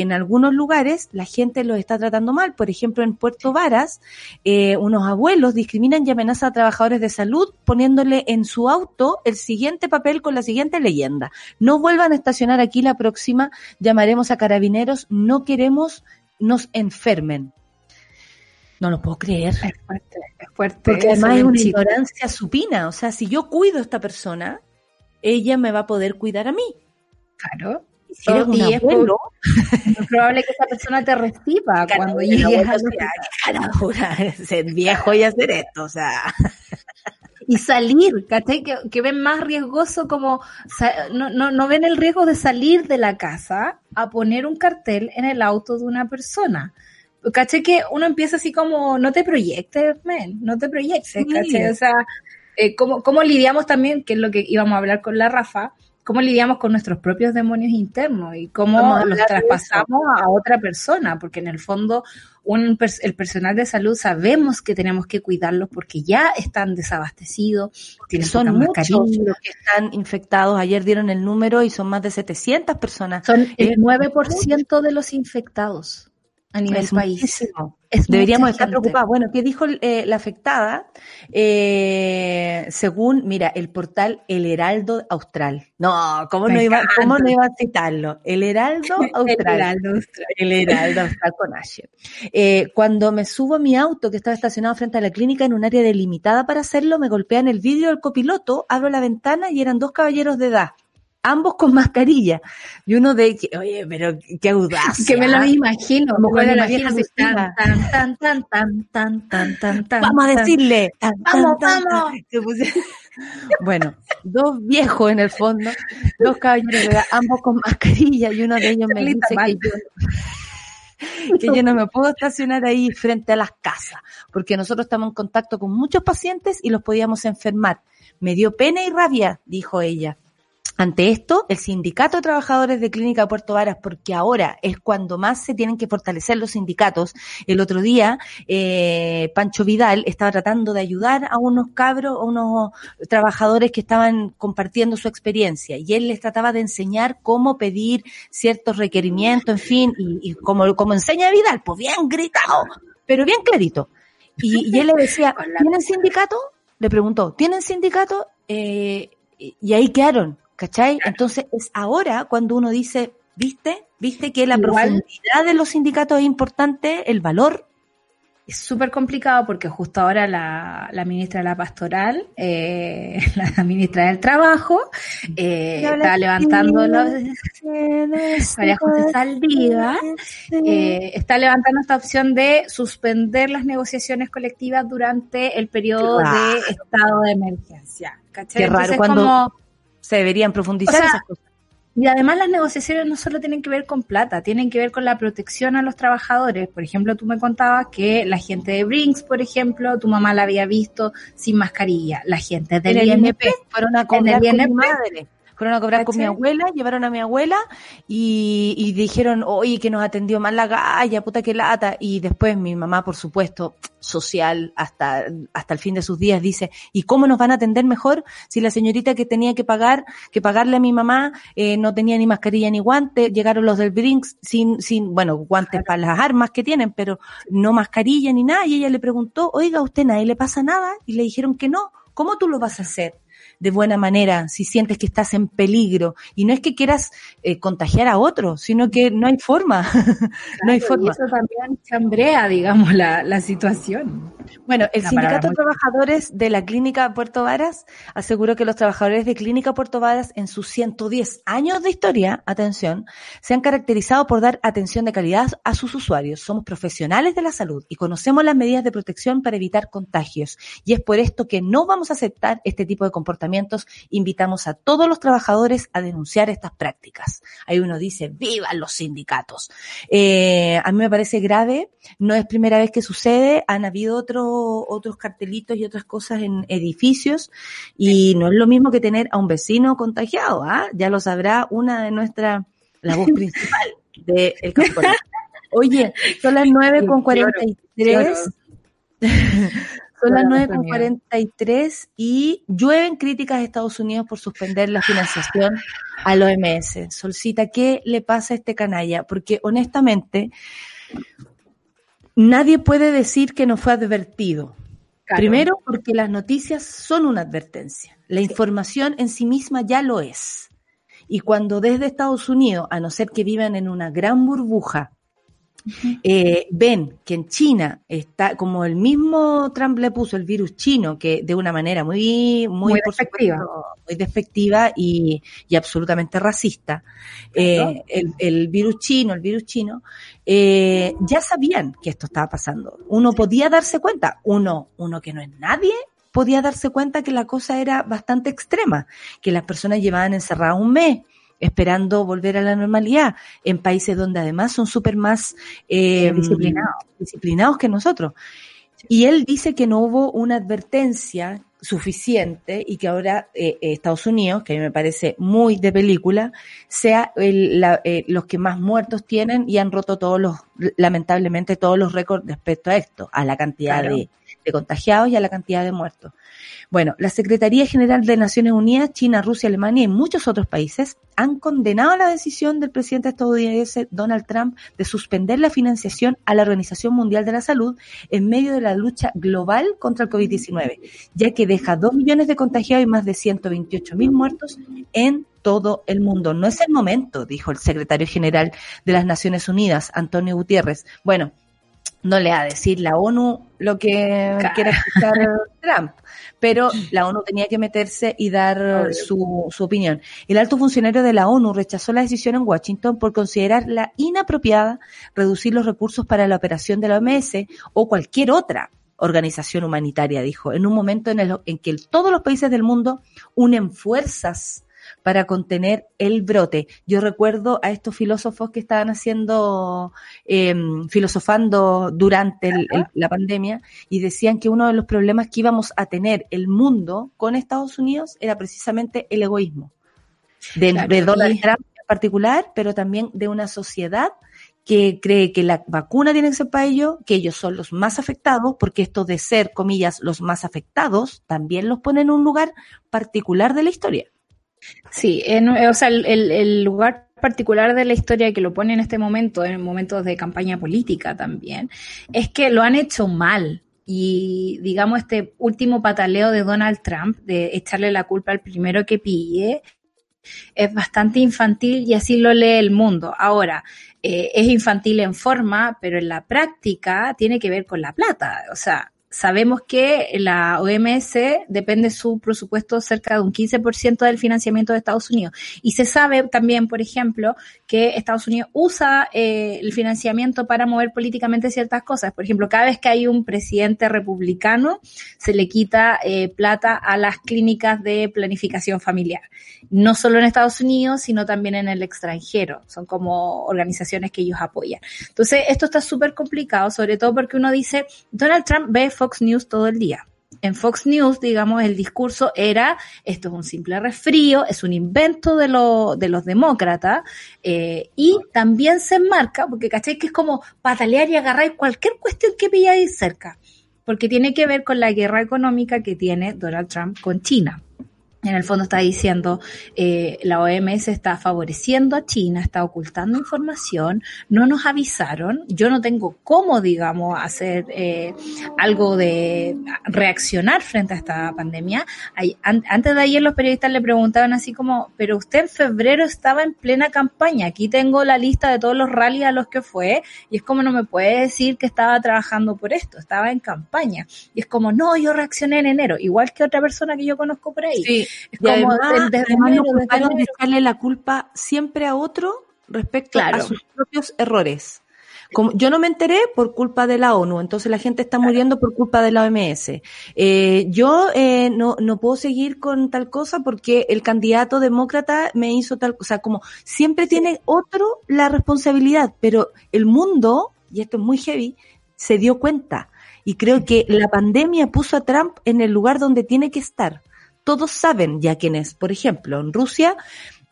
en algunos lugares la gente los está tratando mal. Por ejemplo, en Puerto Varas, eh, unos abuelos discriminan y amenazan a trabajadores de salud poniéndole en su auto el siguiente papel con la siguiente leyenda. No vuelvan a estacionar aquí la próxima, llamaremos a carabineros, no queremos nos enfermen. No lo puedo creer. Es fuerte, es fuerte. Porque además es una ignorancia supina. O sea, si yo cuido a esta persona, ella me va a poder cuidar a mí. Claro si eres un y abuelo, es probable que esa persona te reciba cuando llegues a ser viejo y hacer esto, o sea. Y salir, ¿cachai? Que, que ven más riesgoso como, no, no, no ven el riesgo de salir de la casa a poner un cartel en el auto de una persona. ¿Cachai? Que uno empieza así como, no te proyectes, men, no te proyectes, ¿cachai? O sea, eh, ¿cómo, ¿cómo lidiamos también, que es lo que íbamos a hablar con la Rafa, cómo lidiamos con nuestros propios demonios internos y cómo los traspasamos a otra persona, porque en el fondo un, el personal de salud sabemos que tenemos que cuidarlos porque ya están desabastecidos, tienen son muchos los que están infectados. Ayer dieron el número y son más de 700 personas. Son el 9% de los infectados a nivel país. Deberíamos estar preocupados. Bueno, ¿qué dijo eh, la afectada? Eh, según, mira, el portal El Heraldo Austral. No, ¿cómo, no iba, ¿cómo no iba a citarlo? El Heraldo Austral. el Heraldo Austral. El Heraldo Austral con Asher. Eh, cuando me subo a mi auto que estaba estacionado frente a la clínica en un área delimitada para hacerlo, me golpean el vidrio del copiloto, abro la ventana y eran dos caballeros de edad ambos con mascarilla. Y uno de, oye, pero qué audaz. Que me lo imagino. Como cuando la vieja se tan, tan, tan, tan, tan, tan, tan, tan. Vamos a decirle. vamos, vamos. Bueno, dos viejos en el fondo, dos caballeros, ambos con mascarilla y uno de ellos me dice que yo, que yo no me puedo estacionar ahí frente a las casas, porque nosotros estamos en contacto con muchos pacientes y los podíamos enfermar. Me dio pena y rabia, dijo ella. Ante esto, el Sindicato de Trabajadores de Clínica Puerto Varas, porque ahora es cuando más se tienen que fortalecer los sindicatos, el otro día eh, Pancho Vidal estaba tratando de ayudar a unos cabros, a unos trabajadores que estaban compartiendo su experiencia y él les trataba de enseñar cómo pedir ciertos requerimientos, en fin, y, como, como enseña Vidal, pues bien gritado, pero bien clarito. Y, él le decía, ¿tienen sindicato? Le preguntó, ¿tienen sindicato? Eh, y ahí quedaron ¿Cachai? Entonces es ahora cuando uno dice, ¿viste? ¿Viste que la profundidad de los sindicatos es importante? El valor. Es súper complicado porque justo ahora la, la ministra de la Pastoral, eh, la ministra del Trabajo, eh, está levantando los... María José Saldiva, eh, está levantando esta opción de suspender las negociaciones colectivas durante el periodo de estado de emergencia. ¿cachai? Qué raro cuando se deberían profundizar esas cosas. Y además las negociaciones no solo tienen que ver con plata, tienen que ver con la protección a los trabajadores. Por ejemplo, tú me contabas que la gente de Brinks, por ejemplo, tu mamá la había visto sin mascarilla. La gente del INP fueron a con madre. Fueron a cobrar con mi abuela, llevaron a mi abuela y, y dijeron, oye, que nos atendió mal la galla, puta que lata. Y después mi mamá, por supuesto, social hasta, hasta el fin de sus días, dice, ¿y cómo nos van a atender mejor si la señorita que tenía que pagar, que pagarle a mi mamá, eh, no tenía ni mascarilla ni guante, llegaron los del Brinks sin, sin, bueno, guantes para las armas que tienen, pero no mascarilla ni nada, y ella le preguntó, oiga, ¿a usted nadie le pasa nada? Y le dijeron que no, ¿cómo tú lo vas a hacer? De buena manera si sientes que estás en peligro. Y no es que quieras eh, contagiar a otro, sino que no hay forma. no hay forma. Y eso también chambrea, digamos, la, la situación. Bueno, el Sindicato de Trabajadores de la Clínica Puerto Varas aseguró que los trabajadores de Clínica Puerto Varas en sus 110 años de historia, atención, se han caracterizado por dar atención de calidad a sus usuarios. Somos profesionales de la salud y conocemos las medidas de protección para evitar contagios. Y es por esto que no vamos a aceptar este tipo de Invitamos a todos los trabajadores a denunciar estas prácticas. Ahí uno dice, vivan los sindicatos. Eh, a mí me parece grave, no es primera vez que sucede, han habido otros otros cartelitos y otras cosas en edificios y no es lo mismo que tener a un vecino contagiado, ¿ah? Ya lo sabrá una de nuestras, la voz principal del de campo. Oye, son las nueve con cuarenta y tres. Son las nueve con cuarenta y tres y llueven críticas a Estados Unidos por suspender la financiación al OMS. Solcita, ¿qué le pasa a este canalla? Porque honestamente, nadie puede decir que no fue advertido. Primero, porque las noticias son una advertencia. La información en sí misma ya lo es. Y cuando desde Estados Unidos, a no ser que vivan en una gran burbuja, eh, ven que en China está, como el mismo Trump le puso el virus chino, que de una manera muy, muy, muy despectiva. y, y absolutamente racista, eh, el, el, virus chino, el virus chino, eh, ya sabían que esto estaba pasando. Uno podía darse cuenta, uno, uno que no es nadie, podía darse cuenta que la cosa era bastante extrema, que las personas llevaban encerradas un mes, esperando volver a la normalidad en países donde además son súper más eh, disciplinados. disciplinados que nosotros. Y él dice que no hubo una advertencia suficiente y que ahora eh, Estados Unidos, que a mí me parece muy de película, sea el, la, eh, los que más muertos tienen y han roto todos los, lamentablemente, todos los récords respecto a esto, a la cantidad de, de contagiados y a la cantidad de muertos. Bueno, la Secretaría General de Naciones Unidas, China, Rusia, Alemania y muchos otros países han condenado la decisión del presidente estadounidense Donald Trump de suspender la financiación a la Organización Mundial de la Salud en medio de la lucha global contra el COVID-19, ya que deja dos millones de contagiados y más de 128 mil muertos en todo el mundo. No es el momento, dijo el secretario general de las Naciones Unidas, Antonio Gutiérrez. Bueno, no le va a decir la ONU lo que quiere escuchar Trump, pero la ONU tenía que meterse y dar su, su, opinión. El alto funcionario de la ONU rechazó la decisión en Washington por considerar la inapropiada reducir los recursos para la operación de la OMS o cualquier otra organización humanitaria, dijo, en un momento en, el, en que todos los países del mundo unen fuerzas para contener el brote. Yo recuerdo a estos filósofos que estaban haciendo, eh, filosofando durante la pandemia y decían que uno de los problemas que íbamos a tener el mundo con Estados Unidos era precisamente el egoísmo. De, Donald Trump en particular, pero también de una sociedad que cree que la vacuna tiene que ser para ellos, que ellos son los más afectados, porque esto de ser, comillas, los más afectados, también los pone en un lugar particular de la historia. Sí, o sea, el, lugar particular de la historia que lo pone en este momento, en momentos de campaña política también, es que lo han hecho mal. Y digamos, este último pataleo de Donald Trump, de echarle la culpa al primero que pille, es bastante infantil y así lo lee el mundo. Ahora, eh, es infantil en forma, pero en la práctica tiene que ver con la plata. O sea, sabemos que la OMS depende su presupuesto cerca de un 15% del financiamiento de Estados Unidos. Y se sabe también, por ejemplo, que Estados Unidos usa eh, el financiamiento para mover políticamente ciertas cosas. Por ejemplo, cada vez que hay un presidente republicano, se le quita eh, plata a las clínicas de planificación familiar. No solo en Estados Unidos, sino también en el extranjero. Son como organizaciones que ellos apoyan. Entonces, esto está súper complicado, sobre todo porque uno dice, Donald Trump ve Fox News todo el día. En Fox News, digamos, el discurso era, esto es un simple resfrío, es un invento de, lo, de los demócratas, eh, y también se enmarca, porque caché que es como patalear y agarrar cualquier cuestión que pilláis cerca, porque tiene que ver con la guerra económica que tiene Donald Trump con China. En el fondo está diciendo, eh, la OMS está favoreciendo a China, está ocultando información, no nos avisaron, yo no tengo cómo, digamos, hacer eh, algo de reaccionar frente a esta pandemia. Antes de ayer los periodistas le preguntaban así como, pero usted en febrero estaba en plena campaña, aquí tengo la lista de todos los rallies a los que fue, y es como no me puede decir que estaba trabajando por esto, estaba en campaña. Y es como, no, yo reaccioné en enero, igual que otra persona que yo conozco por ahí. Es Y como además, de echarle la culpa siempre a otro respecto Claro. a sus propios errores. Como, yo no me enteré por culpa de la ONU, entonces la gente está muriendo por culpa de la OMS. Eh, yo eh, no, no puedo seguir con tal cosa porque el candidato demócrata me hizo tal cosa, como siempre tiene otro la responsabilidad, pero el mundo, y esto es muy heavy, se dio cuenta. Y creo que la pandemia puso a Trump en el lugar donde tiene que estar. Todos saben ya quién es. Por ejemplo, en Rusia,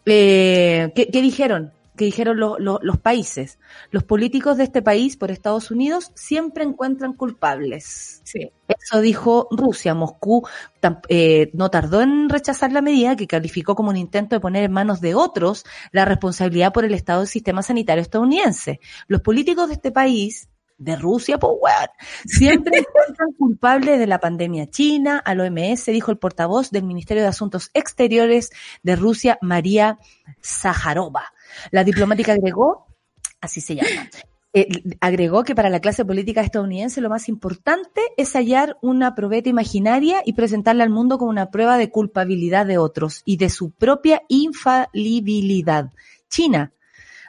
eh, ¿qué, qué dijeron? ¿Qué dijeron lo- lo- los países? Los políticos de este país, por Estados Unidos, siempre encuentran culpables. Sí. Eso dijo Rusia. Moscú eh, no tardó en rechazar la medida que calificó como un intento de poner en manos de otros la responsabilidad por el estado del sistema sanitario estadounidense. Los políticos de este país, de Rusia, pues weón, siempre encuentran culpables de la pandemia china, al OMS, dijo el portavoz del Ministerio de Asuntos Exteriores de Rusia, María Zaharova. La diplomática agregó, así se llama, eh, agregó que para la clase política estadounidense lo más importante es hallar una probeta imaginaria y presentarla al mundo como una prueba de culpabilidad de otros y de su propia infalibilidad. China.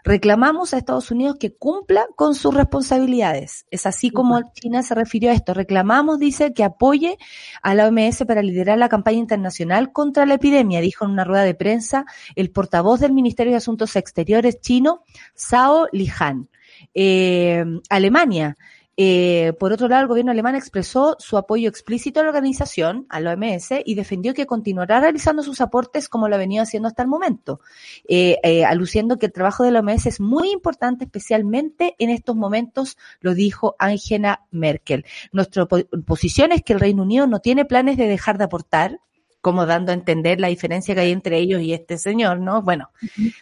Reclamamos a Estados Unidos que cumpla con sus responsabilidades. Es así como China se refirió a esto. Reclamamos, dice, que apoye a la OMS para liderar la campaña internacional contra la epidemia, dijo en una rueda de prensa el portavoz del Ministerio de Asuntos Exteriores chino, Zhao Lihan. Eh, Alemania. Eh, por otro lado, el gobierno alemán expresó su apoyo explícito a la organización, a la OMS, y defendió que continuará realizando sus aportes como lo ha venido haciendo hasta el momento, eh, eh, aluciendo que el trabajo de la OMS es muy importante, especialmente en estos momentos, lo dijo Angela Merkel. Nuestra po- posición es que el Reino Unido no tiene planes de dejar de aportar, como dando a entender la diferencia que hay entre ellos y este señor, ¿no? Bueno,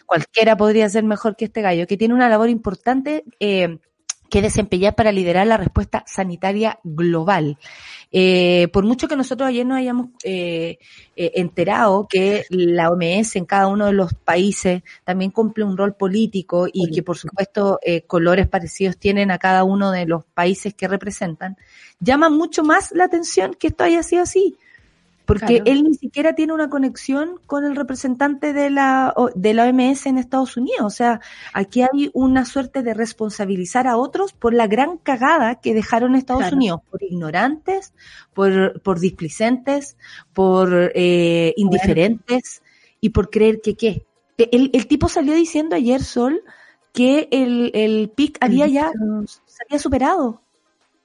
cualquiera podría ser mejor que este gallo, que tiene una labor importante eh, que desempeñar para liderar la respuesta sanitaria global. Eh, por mucho que nosotros ayer nos hayamos eh, eh, enterado que la OMS en cada uno de los países también cumple un rol político y que por supuesto eh, colores parecidos tienen a cada uno de los países que representan, llama mucho más la atención que esto haya sido así porque Claro. él ni siquiera tiene una conexión con el representante de la, de la OMS en Estados Unidos. O sea, aquí hay una suerte de responsabilizar a otros por la gran cagada que dejaron Estados Claro. Unidos, por ignorantes, por, por displicentes, por eh, indiferentes y por creer que qué. El, el tipo salió diciendo ayer, Sol, que el, el PIC había ya, se había superado.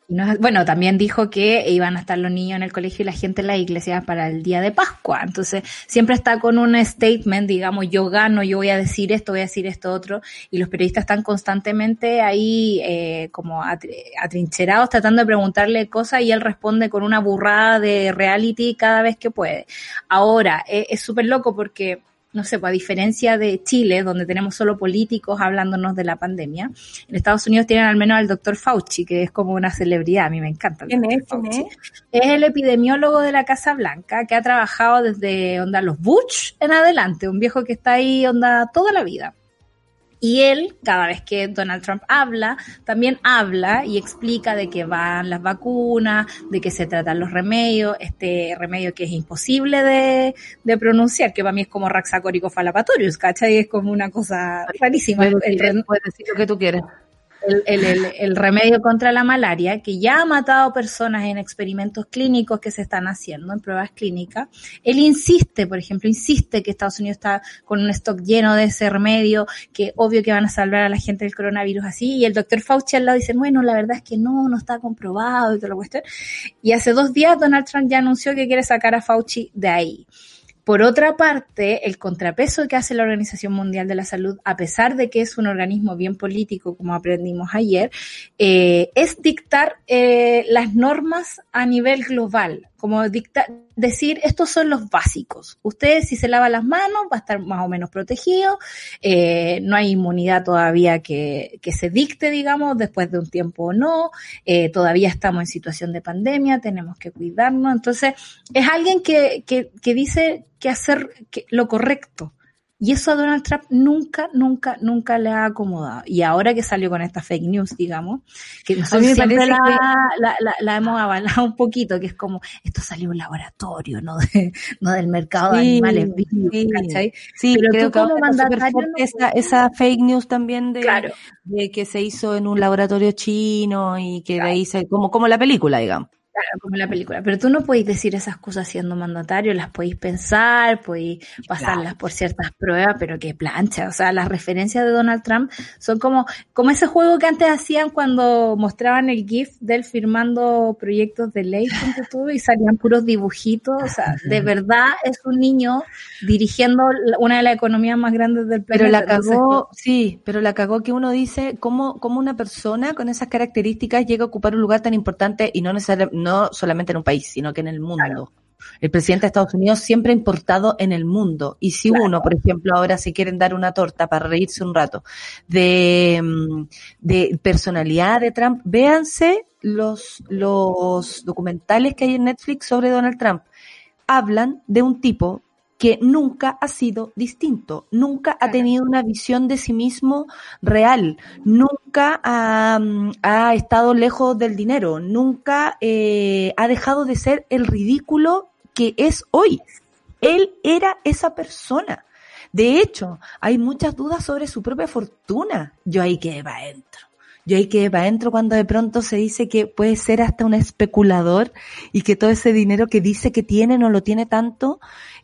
Y no es- bueno, también dijo que iban a estar los niños en el colegio y la gente en la iglesia para el día de Pascua. Entonces, siempre está con un statement, digamos, yo gano, yo voy a decir esto, voy a decir esto otro. Y los periodistas están constantemente ahí eh, como atri- atrincherados tratando de preguntarle cosas y él responde con una burrada de reality cada vez que puede. Ahora, eh, es súper loco porque no sé, pues a diferencia de Chile, donde tenemos solo políticos hablándonos de la pandemia, en Estados Unidos tienen al menos al doctor Fauci, que es como una celebridad, a mí me encanta. el ¿Quién Dr. es? ¿Quién Fauci. es? Es el epidemiólogo de la Casa Blanca, que ha trabajado desde onda los Bush en adelante, un viejo que está ahí onda toda la vida. Y él, cada vez que Donald Trump habla, también habla y explica de que van las vacunas, de que se tratan los remedios, este remedio que es imposible de, de pronunciar, que para mí es como Raxacórico falapatorius, ¿cachai? Es como una cosa rarísima. Puedes decir, puedes decir lo que tú quieras. El, el- el- remedio contra la malaria, que ya ha matado personas en experimentos clínicos que se están haciendo, en pruebas clínicas. Él insiste, por ejemplo, insiste que Estados Unidos está con un stock lleno de ese remedio, que obvio que van a salvar a la gente del coronavirus así, y el doctor Fauci al lado dice, bueno, la verdad es que no, no está comprobado y toda la cuestión. Y hace dos días Donald Trump ya anunció que quiere sacar a Fauci de ahí. Por otra parte, el contrapeso que hace la Organización Mundial de la Salud, a pesar de que es un organismo bien político, como aprendimos ayer, eh, es dictar eh, las normas a nivel global, como dicta, decir, estos son los básicos. Usted si se lava las manos va a estar más o menos protegido, eh, no hay inmunidad todavía que, que se dicte, digamos, después de un tiempo o no, eh, todavía estamos en situación de pandemia, tenemos que cuidarnos. Entonces, es alguien que, que, que dice que hacer lo correcto. Y eso a Donald Trump nunca, nunca, nunca le ha acomodado. Y ahora que salió con esta fake news, digamos, que nosotros siempre la, la, la, la, hemos avalado un poquito, que es como, esto salió de un laboratorio, no, de, no del mercado de animales vivos, sí, ¿cachai? Sí, Pero creo tú que como mandatario no esa, esa fake news también de, Claro. de que se hizo en un laboratorio chino y que de ahí se, como, como la película, digamos. Claro, como en la película. Pero tú no podéis decir esas cosas siendo mandatario, las podéis pensar, podéis pasarlas por ciertas pruebas, pero qué plancha. O sea, las referencias de Donald Trump son como, como ese juego que antes hacían cuando mostraban el GIF de él firmando proyectos de ley tú, y salían puros dibujitos. O sea, de verdad es un niño dirigiendo una de las economías más grandes del planeta. Pero la cagó, sí, pero la cagó que uno dice cómo, cómo una persona con esas características llega a ocupar un lugar tan importante y no necesariamente, no solamente en un país, sino que en el mundo. El presidente de Estados Unidos siempre ha importado en el mundo. Y si Claro. uno, por ejemplo, ahora si quieren dar una torta para reírse un rato de, mm, de personalidad de Trump, véanse los, los documentales que hay en Netflix sobre Donald Trump. Hablan de un tipo que nunca ha sido distinto, nunca ha tenido una visión de sí mismo real, nunca ha, mm, ha estado lejos del dinero, nunca eh, ha dejado de ser el ridículo que es hoy. Él era esa persona. De hecho, hay muchas dudas sobre su propia fortuna. Yo ahí quedé para adentro. Yo ahí quedé para adentro cuando de pronto se dice que puede ser hasta un especulador y que todo ese dinero que dice que tiene no lo tiene tanto.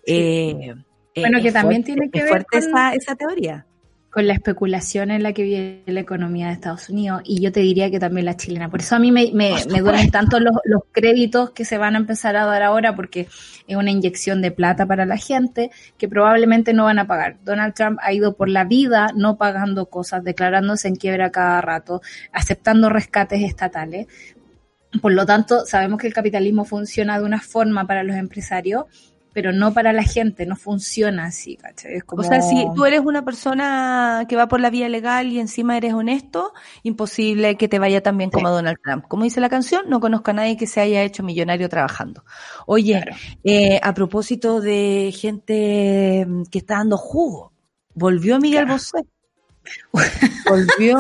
Eh, Bueno, eh, que es también fuerte, tiene que es ver fuerte con- esa, esa teoría. con la especulación en la que vive la economía de Estados Unidos y yo te diría que también la chilena. Por eso a mí me, me, me duelen tanto los, los créditos que se van a empezar a dar ahora porque es una inyección de plata para la gente que probablemente no van a pagar. Donald Trump ha ido por la vida no pagando cosas, declarándose en quiebra cada rato, aceptando rescates estatales. Por lo tanto, sabemos que el capitalismo funciona de una forma para los empresarios, pero no para la gente, no funciona así, ¿cachai? Es como... O sea, si tú eres una persona que va por la vía legal y encima eres honesto, imposible que te vaya tan bien como Donald Trump. Como dice la canción, no conozco a nadie que se haya hecho millonario trabajando. Oye, Claro. eh, a propósito de gente que está dando jugo, volvió Miguel Claro. Bosé. Volvió,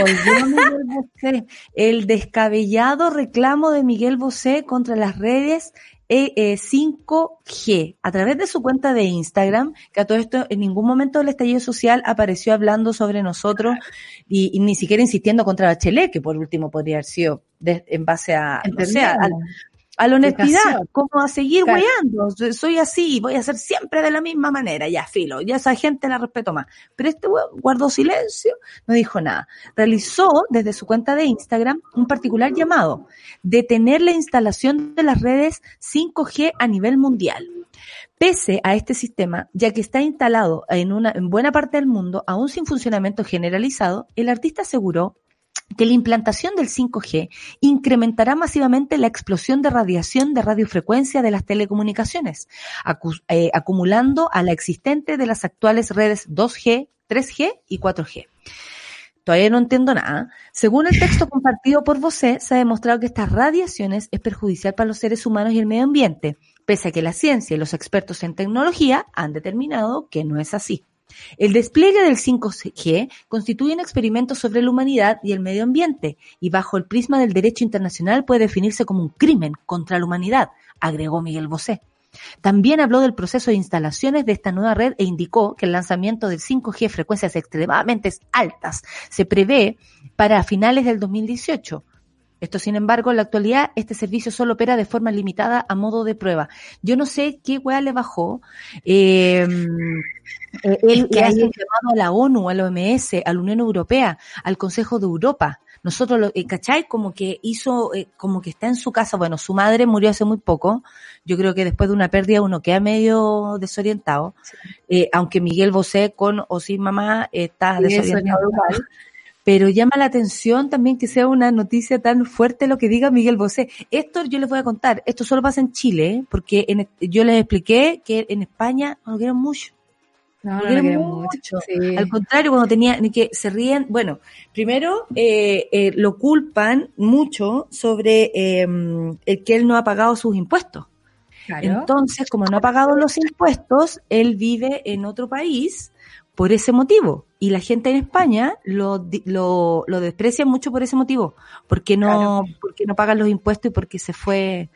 volvió Miguel Bosé. El descabellado reclamo de Miguel Bosé contra las redes eh, eh, 5G a través de su cuenta de Instagram, que a todo esto en ningún momento del estallido social apareció hablando sobre nosotros y, y ni siquiera insistiendo contra Bachelet, que por último podría haber sido de- en base a, no sé, a, Entendemos. A la honestidad, como a seguir Claro. weyando. Soy así, voy a ser siempre de la misma manera, ya filo, ya esa gente la respeto más. Pero este weón guardó silencio, no dijo nada. Realizó desde su cuenta de Instagram un particular llamado, detener la instalación de las redes 5G a nivel mundial. Pese a este sistema, ya que está instalado en, una, en buena parte del mundo, aún sin funcionamiento generalizado, el artista aseguró que la implantación del 5G incrementará masivamente la explosión de radiación de radiofrecuencia de las telecomunicaciones, acu- eh, acumulando a la existente de las actuales redes 2G, 3G y 4G. Todavía no entiendo nada. Según el texto compartido por Bosé, se ha demostrado que estas radiaciones es perjudicial para los seres humanos y el medio ambiente, pese a que la ciencia y los expertos en tecnología han determinado que no es así. El despliegue del 5G constituye un experimento sobre la humanidad y el medio ambiente, y bajo el prisma del derecho internacional puede definirse como un crimen contra la humanidad, agregó Miguel Bosé. También habló del proceso de instalaciones de esta nueva red e indicó que el lanzamiento del 5G a frecuencias extremadamente altas se prevé para finales del 2018. Esto, sin embargo, en la actualidad este servicio solo opera de forma limitada a modo de prueba. Yo no sé qué weá le bajó. Eh, eh, él Es que le hace un llamado a la ONU, a la OMS, a la Unión Europea, al Consejo de Europa. Nosotros, lo, eh, ¿cachai? Como que hizo, eh, como que está en su casa. Bueno, su madre murió hace muy poco. Yo creo que después de una pérdida uno queda medio desorientado. Eh, aunque Miguel Bosé, con o sin mamá, está Sí, desorientado desorientado. igual. Pero llama la atención también que sea una noticia tan fuerte lo que diga Miguel Bosé. Esto yo les voy a contar, esto solo pasa en Chile, ¿eh? porque en, yo les expliqué que en España no lo quieren mucho. No, lo no quieren lo quiero mucho. mucho. sí. Al contrario, cuando tenía que se ríen, bueno, primero eh, eh, lo culpan mucho sobre eh, el que él no ha pagado sus impuestos. Claro. Entonces, como no ha pagado los impuestos, él vive en otro país por ese motivo. Y la gente en España lo, lo, lo desprecia mucho por ese motivo, porque no, porque no pagan los impuestos y porque se fue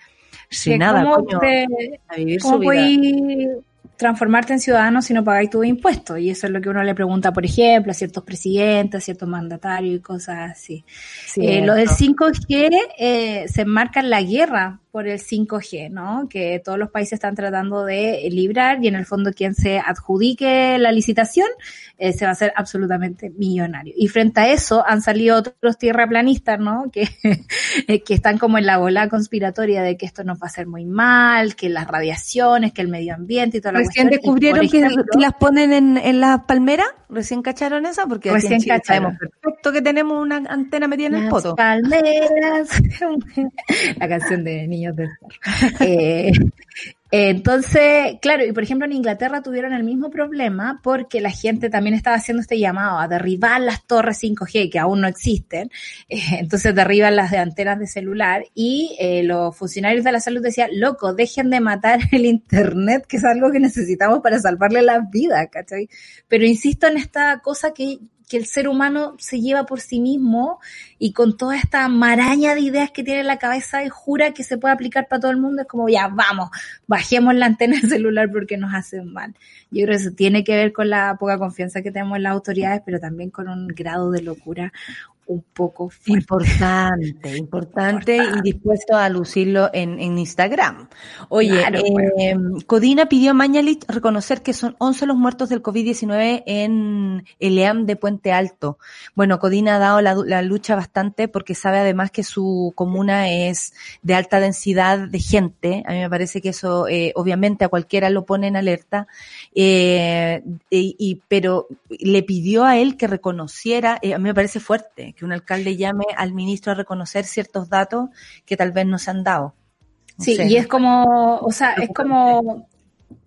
sin nada, ¿Cómo, coño, te- a vivir cómo su vida. transformarte en ciudadano si no pagáis tus impuestos? Y eso es lo que uno le pregunta, por ejemplo, a ciertos presidentes, a ciertos mandatarios y cosas así. Eh, lo del 5G eh, se enmarca en la guerra por el 5G, ¿no? Que todos los países están tratando de librar y en el fondo quien se adjudique la licitación eh, se va a hacer absolutamente millonario. Y frente a eso han salido otros tierraplanistas, ¿no? Que, eh, que están como en la bola conspiratoria de que esto nos va a hacer muy mal, que las radiaciones, que el medio ambiente y toda la Recién cuestión. Y, descubrieron que las ponen en, en las palmeras, recién cacharon esa, porque aquí en Recién Chile cacharon. sabemos perfecto que tenemos una antena metida en el Las poto. palmeras. La canción de Eh, entonces, claro, y por ejemplo en Inglaterra tuvieron el mismo problema porque la gente también estaba haciendo este llamado a derribar las torres 5G que aún no existen. Eh, entonces derriban las de antenas de celular y eh, los funcionarios de la salud decían, loco, dejen de matar el Internet, que es algo que necesitamos para salvarle las vidas, ¿cachai? Pero insisto en esta cosa que que el ser humano se lleva por sí mismo y con toda esta maraña de ideas que tiene en la cabeza y jura que se puede aplicar para todo el mundo, es como ya, vamos, bajemos la antena del celular porque nos hacen mal. Yo creo que eso tiene que ver con la poca confianza que tenemos en las autoridades, pero también con un grado de locura un poco fuerte. Importante, importante y dispuesto a lucirlo en, en Instagram. Oye, Claro, eh, Codina pidió a Mañalich reconocer que son 11 los muertos del COVID-19 en el EAM de Puente Alto. Bueno, Codina ha dado la, la lucha bastante porque sabe además que su comuna es de alta densidad de gente. A mí me parece que eso, eh, obviamente, a cualquiera lo pone en alerta. Eh, y, y- pero le pidió a él que reconociera, eh, a mí me parece fuerte que un alcalde llame al ministro a reconocer ciertos datos que tal vez no se han dado. No Sí, sé, y es como, o sea, es como,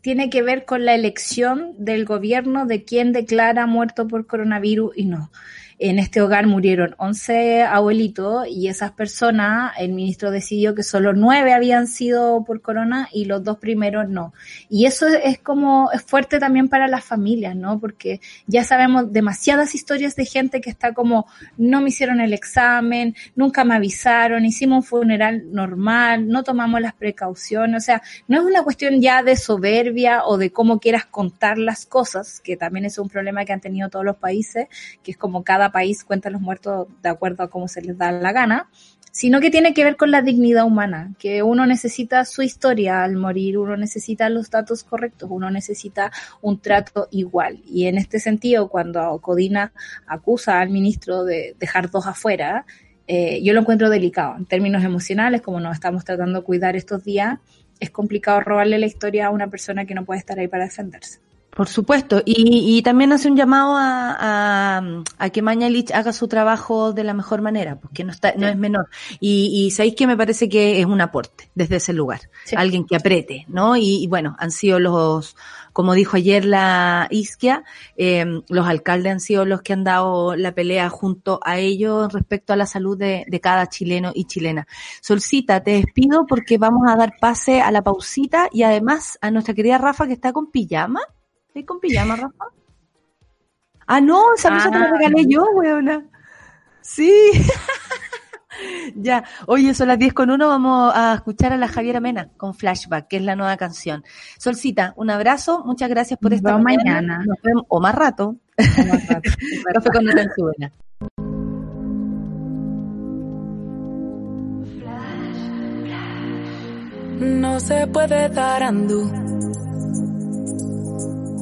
tiene que ver con la elección del gobierno de quién declara muerto por coronavirus y no. En este hogar murieron 11 abuelitos y esas personas, el ministro decidió que solo nueve habían sido por corona y los dos primeros no. Y eso es como, es fuerte también para las familias, ¿no? Porque ya sabemos demasiadas historias de gente que está como, no me hicieron el examen, nunca me avisaron, hicimos un funeral normal, no tomamos las precauciones, o sea, no es una cuestión ya de soberbia o de cómo quieras contar las cosas, que también es un problema que han tenido todos los países, que es como cada país cuenta los muertos de acuerdo a cómo se les da la gana, sino que tiene que ver con la dignidad humana, que uno necesita su historia al morir, uno necesita los datos correctos, uno necesita un trato igual. Y en este sentido, cuando Codina acusa al ministro de dejar dos afuera, eh, yo lo encuentro delicado en términos emocionales, como nos estamos tratando de cuidar estos días, es complicado robarle la historia a una persona que no puede estar ahí para defenderse. Por supuesto, y, y también hace un llamado a, a, a que Mañalich haga su trabajo de la mejor manera, porque no está, no es menor. Y, y sabéis que me parece que es un aporte desde ese lugar, Sí. alguien que apriete, ¿no? Y, y bueno, han sido los, como dijo ayer la Isquia, eh, los alcaldes han sido los que han dado la pelea junto a ellos respecto a la salud de, de cada chileno y chilena. Solcita, te despido porque vamos a dar pase a la pausita y además a nuestra querida Rafa que está con pijama. ¿Estás con pijama, Rafa? Ah, no, esa blusa te la Ah. regalé yo, weona. Sí. ya, oye, son las 10 con uno, vamos a escuchar a la Javiera Mena con Flashback, que es la nueva canción. Solcita, un abrazo, muchas gracias por esta mañana. mañana. Nos vemos- o más rato. Con en su vena. No se puede dar andú,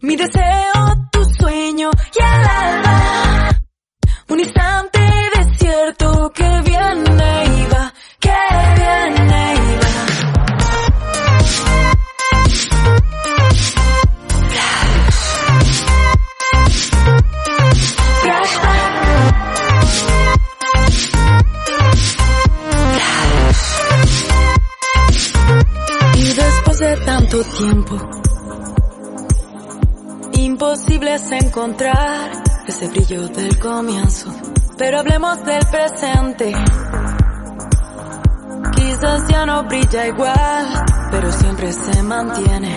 Mi deseo, Del presente. Quizás ya no brilla igual, pero siempre se mantiene.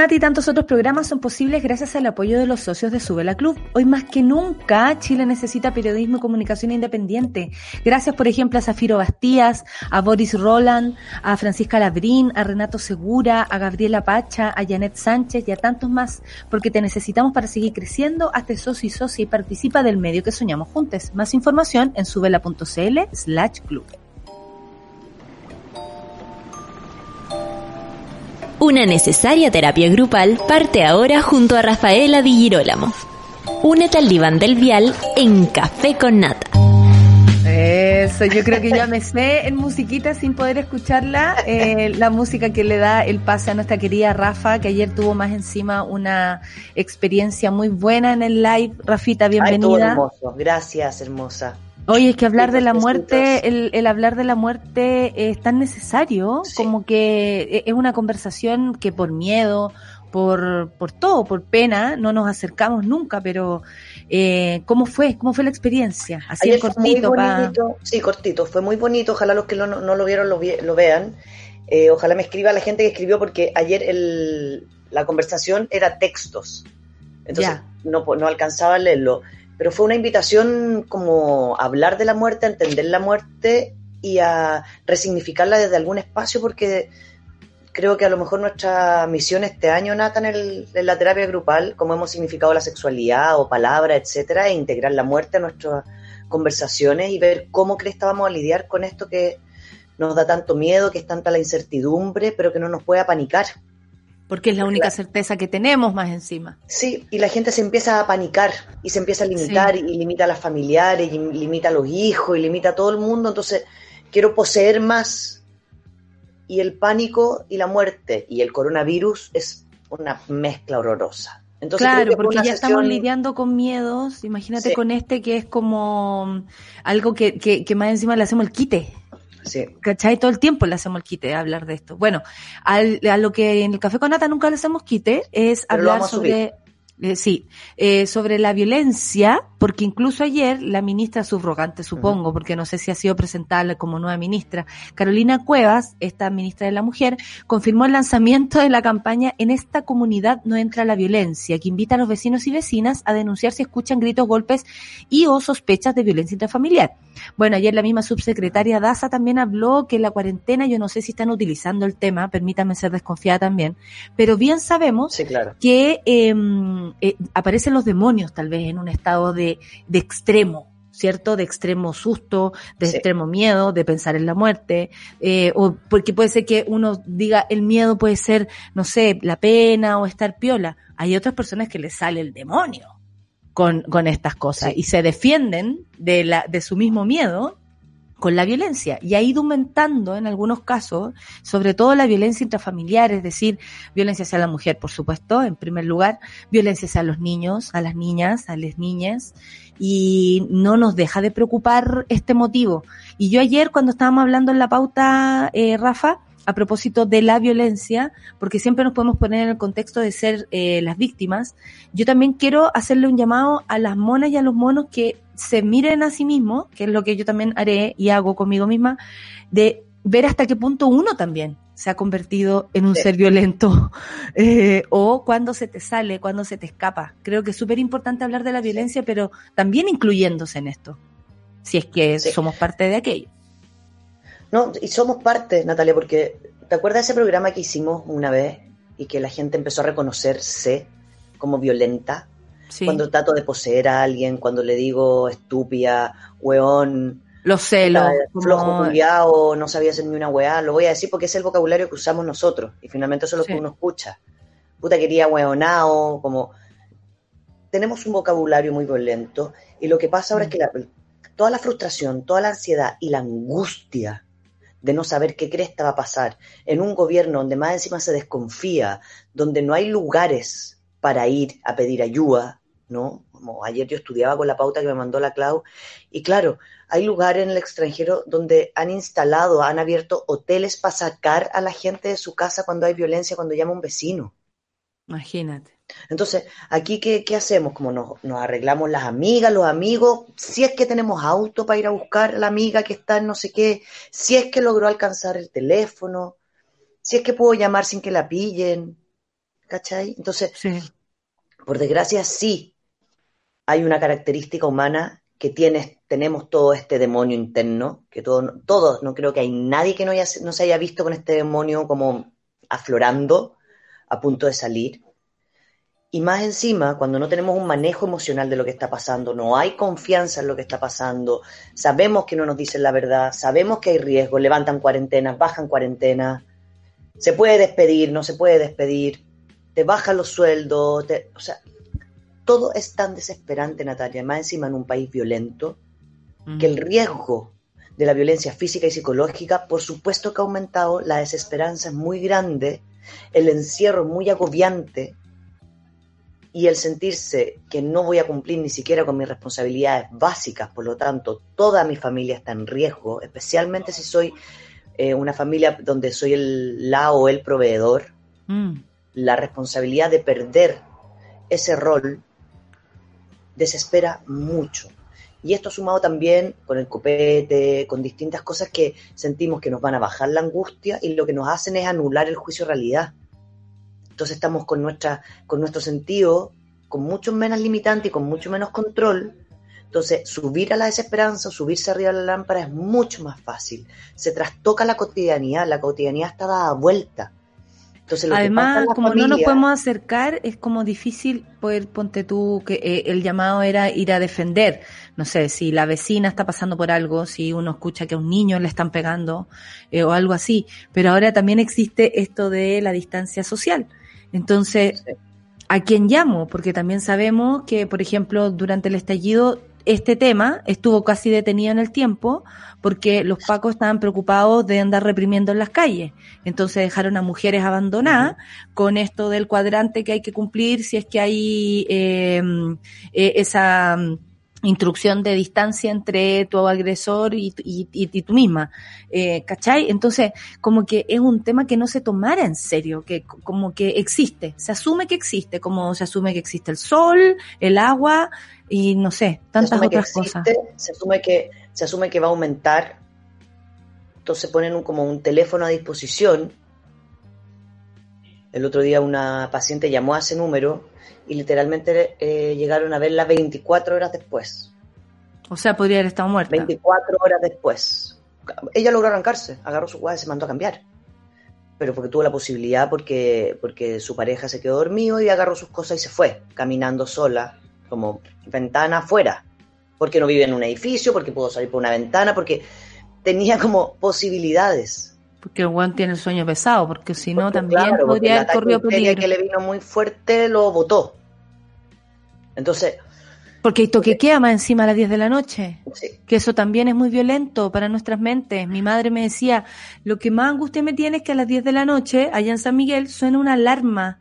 Nati y tantos otros programas son posibles gracias al apoyo de los socios de Subela Club. Hoy más que nunca, Chile necesita periodismo y comunicación independiente. Gracias, por ejemplo, a Zafiro Bastías, a Boris Roland, a Francisca Labrín, a Renato Segura, a Gabriela Pacha, a Janet Sánchez y a tantos más, porque te necesitamos para seguir creciendo. Hazte socio y socia y participa del medio que soñamos juntos. Más información en subela.cl slash club. Una necesaria terapia grupal parte ahora junto a Rafaela Di Girolamo. Únete al diván del vial en Café con Nata. Eso, yo creo que ya me sé en musiquita sin poder escucharla, eh, la música que le da el pase a nuestra querida Rafa, que ayer tuvo más encima una experiencia muy buena en el live. Rafita, Ay, todo bienvenida. hermoso. Gracias, hermosa. Oye, es que hablar de la muerte, el, el hablar de la muerte es tan necesario, Sí. como que e, es una conversación que por miedo, por, por todo, por pena, no nos acercamos nunca, pero eh, ¿cómo fue? ¿Cómo fue la experiencia? Así Ayer cortito, pa- bonito. Sí, cortito. Fue muy bonito. Ojalá los que no, no lo vieron lo, vi- lo vean. Eh, ojalá me escriba la gente que escribió porque ayer el, la conversación era textos. Entonces Ya. no, no alcanzaba a leerlo. Pero fue una invitación como a hablar de la muerte, a entender la muerte y a resignificarla desde algún espacio porque creo que a lo mejor nuestra misión este año, Nata, en, el- en la terapia grupal, como hemos significado la sexualidad o palabra, etcétera, e integrar la muerte a nuestras conversaciones y ver cómo crees que vamos a lidiar con esto que nos da tanto miedo, que es tanta la incertidumbre, pero que no nos puede apanicar. Porque es la única certeza que tenemos más encima. Sí, y la gente se empieza a panicar y se empieza a limitar Sí. y limita a las familiares y limita a los hijos y limita a todo el mundo. Entonces, quiero poseer más. Y el pánico y la muerte y el coronavirus es una mezcla horrorosa. Entonces, claro, porque ya estamos lidiando con miedos, imagínate Sí. con este que es como algo que, que, que más encima le hacemos el quite. Sí, ¿Cachai? Todo el tiempo le hacemos el quite de hablar de esto. Bueno, al- a lo que en el Café con Nata nunca le hacemos quite es Pero hablar a sobre... Eh, sí, eh, sobre la violencia, porque incluso ayer la ministra subrogante, supongo, porque no sé si ha sido presentada como nueva ministra, Carolina Cuevas, esta ministra de la Mujer, confirmó el lanzamiento de la campaña En esta comunidad no entra la violencia, que invita a los vecinos y vecinas a denunciar si escuchan gritos, golpes y o sospechas de violencia intrafamiliar. Bueno, ayer la misma subsecretaria Daza también habló que la cuarentena, yo no sé si están utilizando el tema, permítanme ser desconfiada también, pero bien sabemos Sí, claro. que eh, aparecen los demonios tal vez en un estado de, de extremo, ¿cierto? De extremo susto, de Sí. extremo miedo, de pensar en la muerte, eh, o porque puede ser que uno diga el miedo puede ser, no sé, la pena o estar piola. Hay otras personas que les sale el demonio con, con estas cosas Sí. y se defienden de, la, de su mismo miedo con la violencia y ha ido aumentando en algunos casos, sobre todo la violencia intrafamiliar, es decir, violencia hacia la mujer, por supuesto, en primer lugar, violencia hacia los niños, a las niñas, a las niñas, y no nos deja de preocupar este motivo. Y yo ayer, cuando estábamos hablando en la pauta, eh, Rafa, a propósito de la violencia, porque siempre nos podemos poner en el contexto de ser eh, las víctimas, yo también quiero hacerle un llamado a las monas y a los monos que se miren a sí mismos, que es lo que yo también haré y hago conmigo misma, de ver hasta qué punto uno también se ha convertido en un Sí. ser violento eh, o cuando se te sale, cuando se te escapa. Creo que es súper importante hablar de la violencia, pero también incluyéndose en esto, si es que Sí. somos parte de aquello. No, y somos parte, Natalia, porque ¿te acuerdas de ese programa que hicimos una vez y que la gente empezó a reconocerse como violenta? Sí. Cuando trato de poseer a alguien, cuando le digo estúpida, weón, Los celos, puta, como- flojo culiao, no sabía hacer ni una weá, lo voy a decir porque es el vocabulario que usamos nosotros y finalmente eso es lo Sí. que uno escucha. Puta quería weonao, como... Tenemos un vocabulario muy violento y lo que pasa ahora es que la- toda la frustración, toda la ansiedad y la angustia de no saber qué cresta va a pasar en un gobierno donde más encima se desconfía, donde no hay lugares para ir a pedir ayuda, ¿no? Como ayer yo estudiaba con la pauta que me mandó la Clau, y claro, hay lugares en el extranjero donde han instalado, han abierto hoteles para sacar a la gente de su casa cuando hay violencia, cuando llama un vecino. Imagínate. Entonces, aquí, ¿qué, qué hacemos? Como nos, nos arreglamos las amigas, los amigos, si es que tenemos auto para ir a buscar a la amiga que está en no sé qué, si es que logró alcanzar el teléfono, si es que puedo llamar sin que la pillen, ¿cachai? Entonces, Sí. por desgracia, sí hay una característica humana que tienes, tenemos todo este demonio interno, que todo, todos, no creo que hay nadie que no, haya, no se haya visto con este demonio como aflorando, a punto de salir. Y más encima, cuando no tenemos un manejo emocional de lo que está pasando, no hay confianza en lo que está pasando, sabemos que no nos dicen la verdad, sabemos que hay riesgo, levantan cuarentenas, bajan cuarentenas, se puede despedir, no se puede despedir, te bajan los sueldos, te- o sea, todo es tan desesperante, Natalia, más encima en un país violento, que el riesgo de la violencia física y psicológica, por supuesto que ha aumentado, la desesperanza es muy grande, el encierro es muy agobiante y el sentirse que no voy a cumplir ni siquiera con mis responsabilidades básicas, por lo tanto, toda mi familia está en riesgo, especialmente si soy eh, una familia donde soy el la o el proveedor, Mm. la responsabilidad de perder ese rol desespera mucho. Y esto sumado también con el copete, con distintas cosas que sentimos que nos van a bajar la angustia y lo que nos hacen es anular el juicio realidad. Entonces estamos con, nuestra, con nuestro sentido, con mucho menos limitante y con mucho menos control. Entonces, subir a la desesperanza, subirse arriba de la lámpara es mucho más fácil. Se trastoca la cotidianidad, la cotidianidad está dada vuelta. Entonces, lo Además, como no nos podemos acercar, es como difícil poder, ponte tú, que eh, el llamado era ir a defender. No sé, si la vecina está pasando por algo, si uno escucha que a un niño le están pegando eh, o algo así. Pero ahora también existe esto de la distancia social. Entonces. ¿a quién llamo? Porque también sabemos que, por ejemplo, durante el estallido, este tema estuvo casi detenido en el tiempo porque los pacos estaban preocupados de andar reprimiendo en las calles. Entonces dejaron a mujeres abandonadas con esto del cuadrante que hay que cumplir si es que hay eh, eh, esa, instrucción de distancia entre tu agresor y, y, y tú misma, eh, ¿cachai? Entonces, como que es un tema que no se tomara en serio, que como que existe, se asume que existe, como se asume que existe el sol, el agua y no sé, tantas otras existe, cosas. Se asume que se asume que va a aumentar, entonces ponen un, como un teléfono a disposición. El otro día una paciente llamó a ese número y literalmente eh, llegaron a verla 24 horas después. O sea, podría haber estado muerta. 24 horas después. Ella logró arrancarse, agarró su guada y se mandó a cambiar. Pero porque tuvo la posibilidad, porque, porque su pareja se quedó dormido y agarró sus cosas y se fue, caminando sola, como ventana afuera. Porque no vive en un edificio, porque pudo salir por una ventana, porque tenía como posibilidades. Porque el Juan tiene el sueño pesado, porque si no también claro, podría haber corrido peligro. que le vino muy fuerte lo botó. Entonces, Porque hay toque queda más encima a las 10 de la noche. sí, Que eso también es muy violento para nuestras mentes. Mi madre me decía, lo que más angustia me tiene es que a las 10 de la noche, allá en San Miguel, suena una alarma,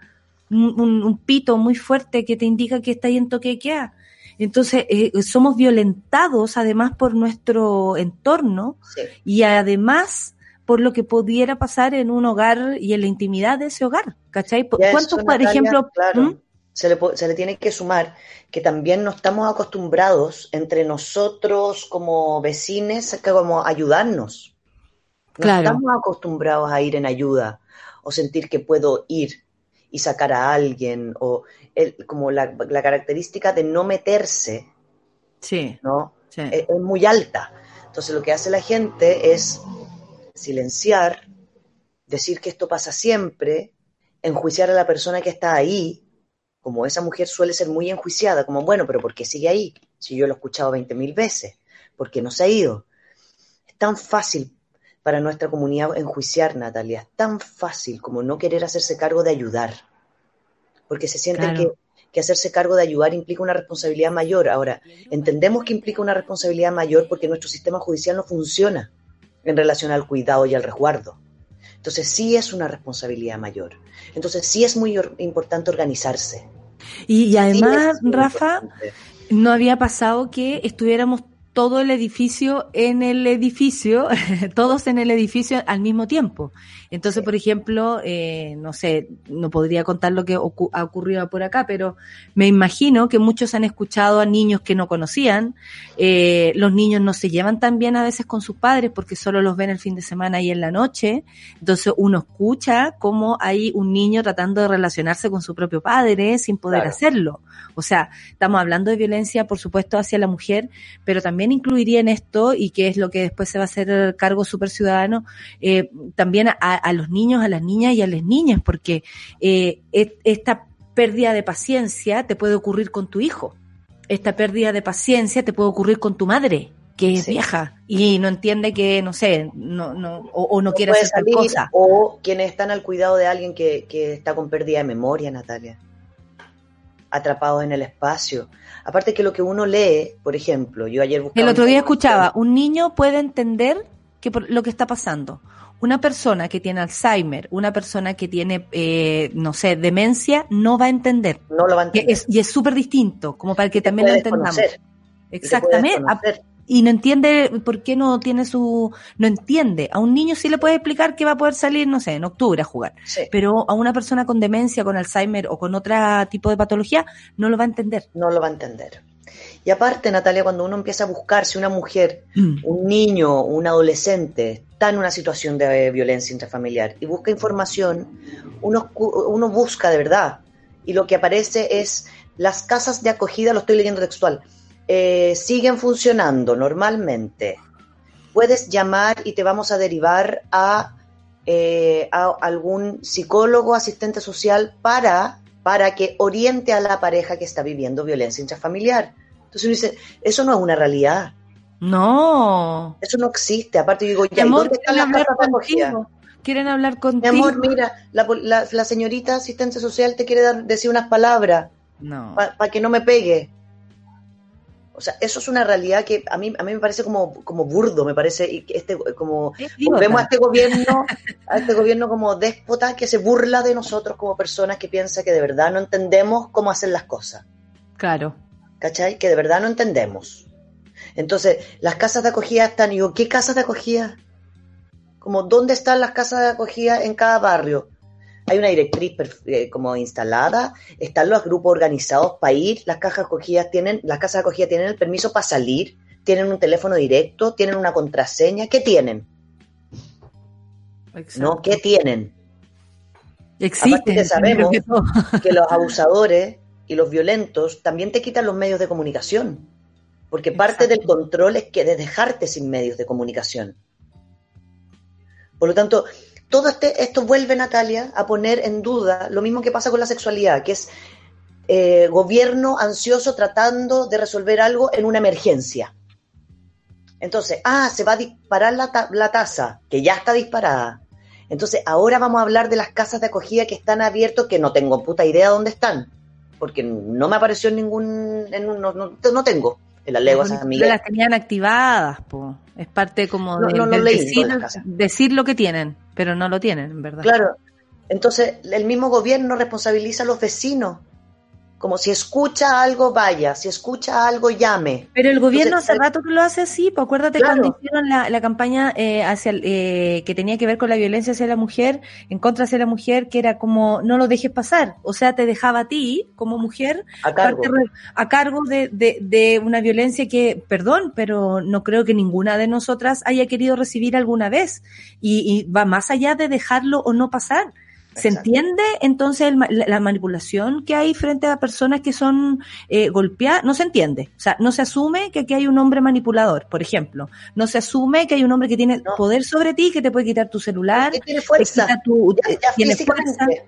un, un- un pito muy fuerte que te indica que está ahí en toque de queda. Entonces, eh, somos violentados además por nuestro entorno sí. y además por lo que pudiera pasar en un hogar y en la intimidad de ese hogar. ¿Cachai? ¿Cuántos, por ejemplo, claro, ¿Mm? Se, le, se le tiene que sumar que también no estamos acostumbrados entre nosotros como vecines a que como ayudarnos. No Claro. estamos acostumbrados a ir en ayuda o sentir que puedo ir y sacar a alguien o el- como la, la característica de no meterse, Sí, ¿no? sí. es, es muy alta. Entonces lo que hace la gente es silenciar, decir que esto pasa siempre, enjuiciar a la persona que está ahí, como esa mujer suele ser muy enjuiciada, como bueno, pero ¿por qué sigue ahí? Si yo lo he escuchado 20 mil veces, ¿por qué no se ha ido? Es tan fácil para nuestra comunidad enjuiciar, Natalia, es tan fácil como no querer hacerse cargo de ayudar, porque se sienten Claro. que que hacerse cargo de ayudar implica una responsabilidad mayor. Ahora, entendemos que implica una responsabilidad mayor porque nuestro sistema judicial no funciona en relación al cuidado y al resguardo. Entonces sí es una responsabilidad mayor. Entonces sí es muy or- importante organizarse. Y, y además, Rafa, no había pasado que estuviéramos todo el edificio en el edificio, todos en el edificio al mismo tiempo. Entonces, Sí. por ejemplo, eh, no sé, no podría contar lo que ocu- ha ocurrido por acá, pero me imagino que muchos han escuchado a niños que no conocían. Eh, los niños no se llevan tan bien a veces con sus padres porque solo los ven el fin de semana y en la noche. Entonces, uno escucha cómo hay un niño tratando de relacionarse con su propio padre sin poder Claro. hacerlo. O sea, estamos hablando de violencia, por supuesto, hacia la mujer, pero también incluiría en esto, y que es lo que después se va a hacer cargo super ciudadano, eh, también a, a los niños, a las niñas y a las niñas, porque eh, et- esta pérdida de paciencia te puede ocurrir con tu hijo. Esta pérdida de paciencia te puede ocurrir con tu madre, que es Sí. vieja y no entiende que, no sé, no, no, o, o no, No quiere hacer tal cosa. O quienes están al cuidado de alguien que, que está con pérdida de memoria, Natalia. Atrapados en el espacio. Aparte que lo que uno lee, por ejemplo, yo ayer buscaba... El otro día escuchaba, un niño puede entender que por- lo que está pasando. Una persona que tiene Alzheimer, una persona que tiene, eh, no sé, demencia, no va a entender. No lo va a entender. y es súper distinto, como para que también lo entendamos. Exactamente. Y no entiende por qué no tiene su, no entiende. A un niño sí le puede explicar que va a poder salir, no sé, en octubre a jugar. Sí, Pero a una persona con demencia, con Alzheimer o con otro tipo de patología, no lo va a entender. no lo va a entender. Y aparte, Natalia, cuando uno empieza a buscar si una mujer, Mm. un niño, un adolescente está en una situación de violencia intrafamiliar y busca información, uno, uno busca de verdad. Y lo que aparece es las casas de acogida, lo estoy leyendo textual, eh, siguen funcionando normalmente. Puedes llamar y te vamos a derivar a, eh, a algún psicólogo, asistente social para, para que oriente a la pareja que está viviendo violencia intrafamiliar. Entonces uno dice, eso no es una realidad. No. Eso no existe. Aparte yo digo, Mi ya, ¿y amor, dónde están quieren las hablar casas contigo. Quieren hablar Mi contigo. amor, mira, la, la- la señorita asistente social te quiere dar, decir unas palabras No. para que no me pegue. O sea, eso es una realidad que a mí, a mí me parece como, como burdo, me parece, y este, como, Es volvemos a este gobierno, a este gobierno como déspota que se burla de nosotros como personas que piensa que de verdad no entendemos cómo hacer las cosas. Claro. ¿cachai? Que de verdad no entendemos. Entonces, las casas de acogida están, y digo, ¿qué casas de acogida? Como, ¿dónde están las casas de acogida en cada barrio? Hay una directriz eh, como instalada, están los grupos organizados para ir, las cajas acogidas tienen, las casas de acogida tienen el permiso para salir, tienen un teléfono directo, tienen una contraseña, ¿qué tienen? ¿No? ¿Qué tienen? Existe. Aparte que sabemos que los abusadores y los violentos también te quitan los medios de comunicación. Porque parte del control es que de dejarte sin medios de comunicación. Por lo tanto, todo este, esto vuelve, Natalia, a poner en duda lo mismo que pasa con la sexualidad, que es eh, gobierno ansioso tratando de resolver algo en una emergencia. Entonces, ah, se va a disparar la, ta- la tasa, que ya está disparada. Entonces, ahora vamos a hablar de las casas de acogida que están abiertas, que no tengo puta idea dónde están, porque no me apareció en ningún, en un- no, no, no tengo en las leguas San Miguel. las tenían activadas, po. Es parte como No, de, no decir lo que tienen, pero no lo tienen, en verdad. Claro. Entonces, el mismo gobierno responsabiliza a los vecinos. Como si escucha algo, vaya. Si escucha algo, llame. Pero el gobierno Entonces, hace rato que lo hace así, pues acuérdate Claro. cuando hicieron la, la campaña eh, hacia el- eh, que tenía que ver con la violencia hacia la mujer, en contra hacia la mujer, que era como no lo dejes pasar, o sea, te dejaba a ti como mujer A cargo. parte a cargo de, de, de una violencia que, perdón, pero no creo que ninguna de nosotras haya querido recibir alguna vez y, y va más allá de dejarlo o no pasar. ¿Se entiende entonces el la, la manipulación que hay frente a personas que son eh, golpeadas? No se entiende. O sea, no se asume que aquí hay un hombre manipulador, por ejemplo. No se asume que hay un hombre que tiene No. poder sobre ti, que te puede quitar tu celular, Que tiene te fuerza. quita tu, Ya, ya tiene físicamente. fuerza.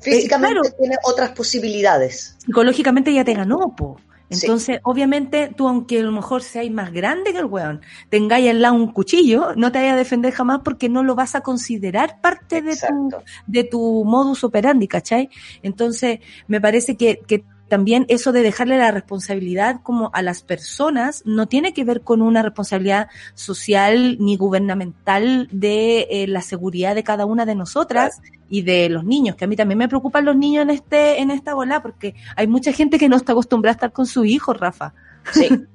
Físicamente claro. tiene otras posibilidades. psicológicamente ya te ganó, po. Sí. Entonces, obviamente, tú, aunque a lo mejor seas más grande que el weón, tengáis al lado un cuchillo, no te vayas a defender jamás porque no lo vas a considerar parte de tu, de tu modus operandi, ¿cachai? Entonces, me parece que, que también eso de dejarle la responsabilidad como a las personas no tiene que ver con una responsabilidad social ni gubernamental de eh, la seguridad de cada una de nosotras y de los niños, que a mí también me preocupan los niños en este en esta bola porque hay mucha gente que no está acostumbrada a estar con su hijo, Rafa. Sí.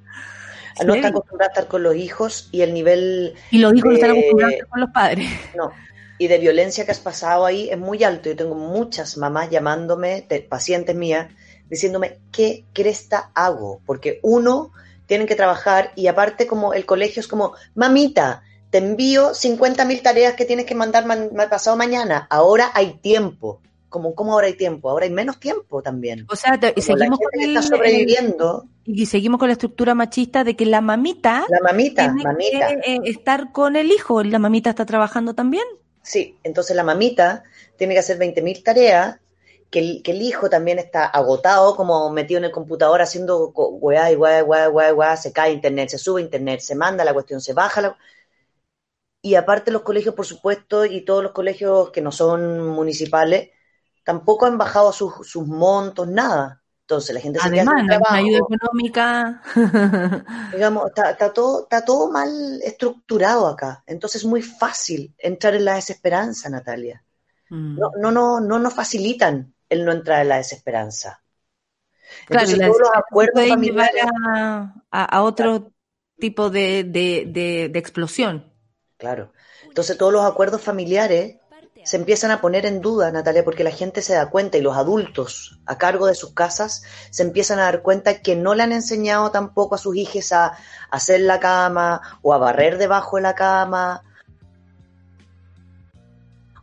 No Sí. está acostumbrada a estar con los hijos y el nivel Y los hijos no están acostumbrados a estar con los padres. No. Y de violencia que has pasado ahí es muy alto. Yo tengo muchas mamás llamándome, de- pacientes mías, diciéndome, ¿qué cresta hago? Porque uno, tienen que trabajar y aparte como el colegio es como, mamita, te envío 50 mil tareas que tienes que mandar man- ma- pasado mañana. Ahora hay tiempo. Como, ¿Cómo ahora hay tiempo? Ahora hay menos tiempo también. O sea, y seguimos con el- está sobreviviendo, y seguimos con la estructura machista de que la mamita la mamita, tiene mamita. que eh, estar con el hijo. La mamita está trabajando también. Sí, entonces la mamita tiene que hacer 20.000 tareas, que el, que el hijo también está agotado, como metido en el computador haciendo weá y weá, weá, weá, weá, se cae internet, se sube internet, se manda la cuestión, se baja la... Y aparte los colegios, por supuesto, y todos los colegios que no son municipales, tampoco han bajado sus, sus montos, nada. Entonces la gente se queda Además, sin una trabajo. ayuda económica. Digamos, está, está todo, está todo mal estructurado acá. Entonces es muy fácil entrar en la desesperanza, Natalia. Mm. no, no, no, no nos facilitan el no entrar en la desesperanza. Claro, Entonces, la todos los acuerdos familiares, a- a otro tipo de, de, de, de explosión. claro. Entonces, todos los acuerdos familiares se empiezan a poner en duda, Natalia, porque la gente se da cuenta y los adultos a cargo de sus casas se empiezan a dar cuenta que no le han enseñado tampoco a sus hijos a hacer la cama o a barrer debajo de la cama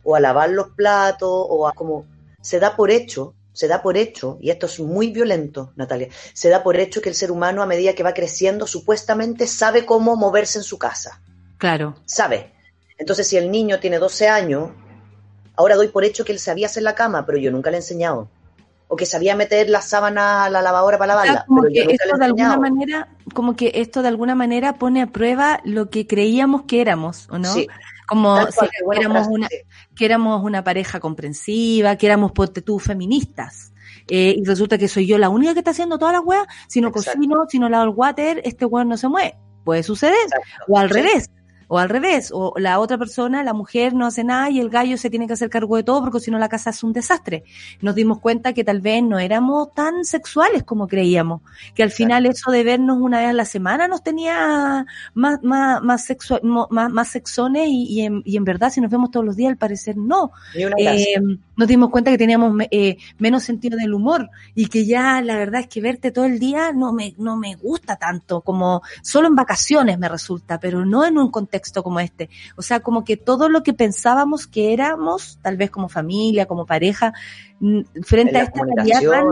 o a lavar los platos o a como se da por hecho, se da por hecho, y esto es muy violento, Natalia, se da por hecho que el ser humano a medida que va creciendo supuestamente sabe cómo moverse en su casa, Claro. sabe. Entonces si el niño tiene 12 años, ahora doy por hecho que él sabía hacer la cama, pero yo nunca le he enseñado. O que sabía meter la sábana a la lavadora para O sea, lavarla, como pero yo que le esto he de alguna manera, como que esto de alguna manera pone a prueba lo que creíamos que éramos, ¿o no? Sí, Como si buena éramos una, que éramos una pareja comprensiva, que éramos ponte tú feministas. Eh, y resulta que soy yo la única que está haciendo todas las weas, si no Exacto. cocino, si no lavo el water, este weón no se mueve. Puede suceder. Exacto. O al Sí. revés. O al revés, o la otra persona, la mujer no hace nada y el gallo se tiene que hacer cargo de todo porque si no la casa es un desastre. Nos dimos cuenta que tal vez no éramos tan sexuales como creíamos, que al final eso de vernos una vez a la semana nos tenía más, más, más, sexual, más, más sexones y, y, en, y en verdad si nos vemos todos los días al parecer no. Eh, nos dimos cuenta que teníamos eh, menos sentido del humor y que ya la verdad es que verte todo el día no me, no me gusta tanto, como solo en vacaciones me resulta, pero no en un contexto como este. O sea, como que todo lo que pensábamos que éramos, tal vez como familia, como pareja, mm, frente a esta realidad tan,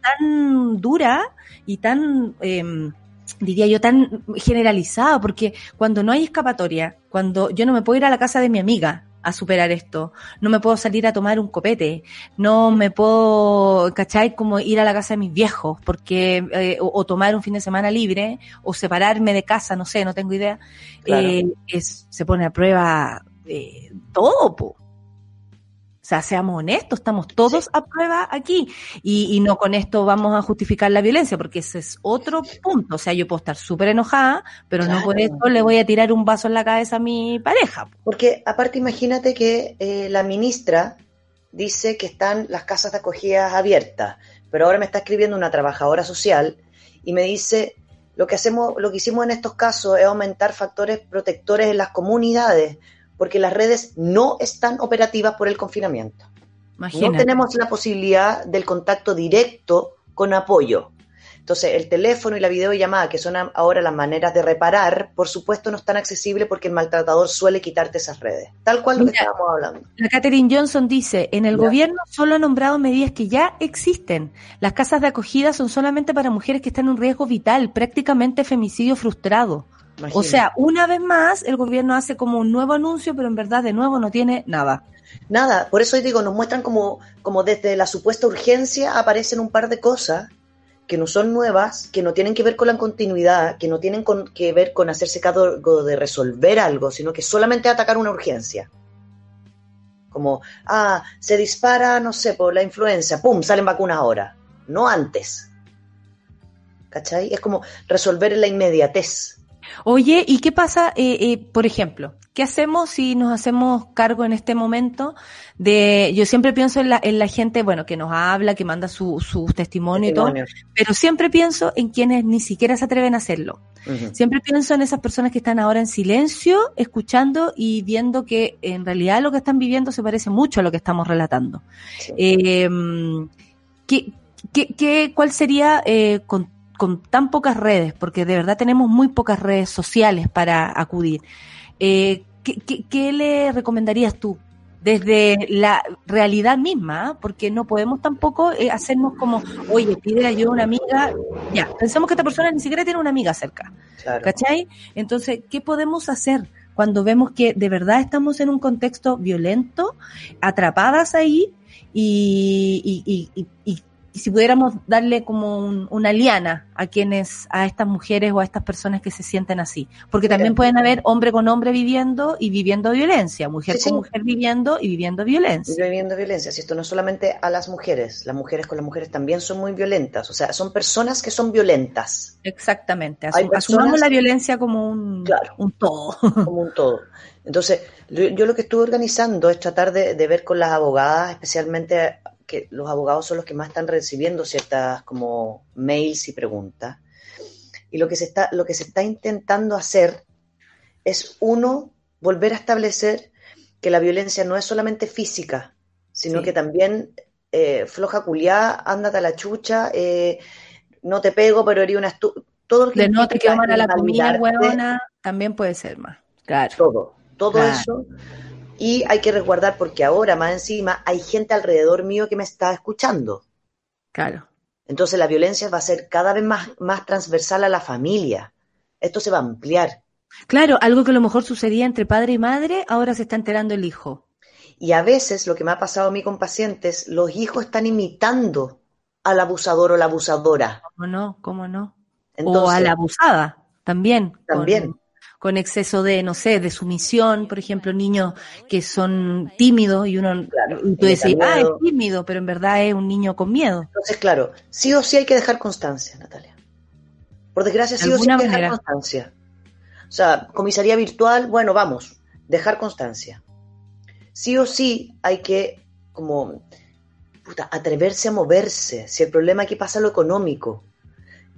tan, dura y tan... Eh, diría yo, tan generalizada, porque cuando no hay escapatoria, cuando yo no me puedo ir a la casa de mi amiga a superar esto, no me puedo salir a tomar un copete, no me puedo, ¿cachai? Como ir a la casa de mis viejos, porque, eh, o, o, tomar un fin de semana libre, o separarme de casa, no sé, no tengo idea, claro. eh, es, se pone a prueba eh, todo, po. O sea, seamos honestos, estamos todos sí. a prueba aquí. Y, y, no con esto vamos a justificar la violencia, porque ese es otro punto. O sea, yo puedo estar súper enojada, pero claro. no por esto le voy a tirar un vaso en la cabeza a mi pareja. Porque aparte imagínate que eh, la ministra dice que están las casas de acogida abiertas, pero ahora me está escribiendo una trabajadora social y me dice, lo que hacemos, lo que hicimos en estos casos es aumentar factores protectores en las comunidades porque las redes no están operativas por el confinamiento. Imagínate. No tenemos la posibilidad del contacto directo con apoyo. Entonces, el teléfono y la videollamada, que son ahora las maneras de reparar, por supuesto no están accesibles porque el maltratador suele quitarte esas redes. Tal cual lo que estábamos hablando. La Catherine Johnson dice, en el gobierno solo ha nombrado medidas que ya existen. Las casas de acogida son solamente para mujeres que están en un riesgo vital, prácticamente femicidio frustrado. Imagínate. O sea, una vez más, el gobierno hace como un nuevo anuncio, pero en verdad de nuevo no tiene nada. Nada, por eso digo, nos muestran como, como desde la supuesta urgencia aparecen un par de cosas que no son nuevas, que no tienen que ver con la continuidad, que no tienen con, que ver con hacerse cargo de resolver algo, sino que solamente atacar una urgencia. Como, ah, se dispara, no sé, por la influenza, ¡pum!, salen vacunas ahora, no antes. ¿Cachai? Es como resolver en la inmediatez. Oye, ¿y qué pasa, eh, eh, por ejemplo? ¿Qué hacemos si nos hacemos cargo en este momento de, yo siempre pienso en la, en la gente, bueno, que nos habla, que manda su, su testimonio, testimonio, y todo, pero siempre pienso en quienes ni siquiera se atreven a hacerlo. Uh -huh. Siempre pienso en esas personas que están ahora en silencio, escuchando y viendo que en realidad lo que están viviendo se parece mucho a lo que estamos relatando. Sí. Eh, ¿qué, qué, qué, ¿Cuál sería, eh, con, con tan pocas redes, porque de verdad tenemos muy pocas redes sociales para acudir? Eh, ¿qué, qué, qué, le recomendarías tú desde la realidad misma? Porque no podemos tampoco eh, hacernos como, oye, pide ayuda a una amiga, ya, pensamos que esta persona ni siquiera tiene una amiga cerca, claro. ¿cachai? Entonces, ¿qué podemos hacer? Cuando vemos que de verdad estamos en un contexto violento, atrapadas ahí y, y, y, y y si pudiéramos darle como un, una liana a quienes, a estas mujeres o a estas personas que se sienten así. Porque también pueden haber hombre con hombre viviendo y viviendo violencia, mujer sí, con sí. mujer viviendo y viviendo violencia. Viviendo violencia. Si esto no es solamente a las mujeres, las mujeres con las mujeres también son muy violentas. O sea, son personas que son violentas. Exactamente. Asum asumamos la violencia como un, claro, un todo. Como un todo. Entonces, yo lo que estuve organizando es tratar de, de ver con las abogadas, especialmente que los abogados son los que más están recibiendo ciertas como mails y preguntas. Y lo que se está, lo que se está intentando hacer es uno volver a establecer que la violencia no es solamente física, sino sí. que también eh, floja culiá, ándate a la chucha, eh, no te pego, pero herí una estu todo lo que de no te quedo mal a la comida, huevona, también puede ser más. Claro. Todo, todo claro. eso y hay que resguardar porque ahora más encima hay gente alrededor mío que me está escuchando. Claro. Entonces la violencia va a ser cada vez más, más transversal a la familia. Esto se va a ampliar. Claro, algo que a lo mejor sucedía entre padre y madre, ahora se está enterando el hijo. Y a veces lo que me ha pasado a mí con pacientes, los hijos están imitando al abusador o la abusadora. ¿Cómo no? ¿Cómo no? Entonces, o a la abusada, también. También. Con con exceso de, no sé, de sumisión, por ejemplo, niños que son tímidos y uno, claro, y tú decís, ah, es tímido, pero en verdad es un niño con miedo. Entonces, claro, sí o sí hay que dejar constancia, Natalia. Por desgracia, sí o sí hay que dejar constancia. O sea, comisaría virtual, bueno, vamos, dejar constancia. Sí o sí hay que como puta, atreverse a moverse. Si el problema aquí pasa lo económico.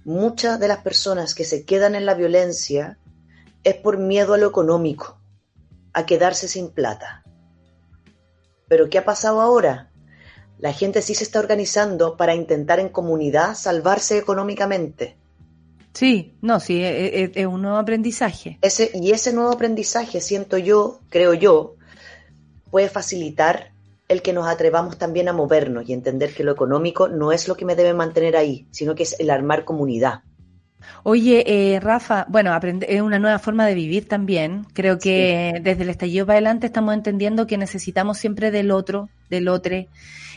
Muchas de las personas que se quedan en la violencia es por miedo a lo económico, a quedarse sin plata. Pero ¿qué ha pasado ahora? La gente sí se está organizando para intentar en comunidad salvarse económicamente. Sí, no, sí, es, e, e, es un nuevo aprendizaje. Ese, y ese nuevo aprendizaje, siento yo, creo yo, puede facilitar el que nos atrevamos también a movernos y entender que lo económico no es lo que me debe mantener ahí, sino que es el armar comunidad. Oye, eh, Rafa, bueno, aprende, es una nueva forma de vivir también. Creo que desde el estallido para adelante estamos entendiendo que necesitamos siempre del otro, del otro.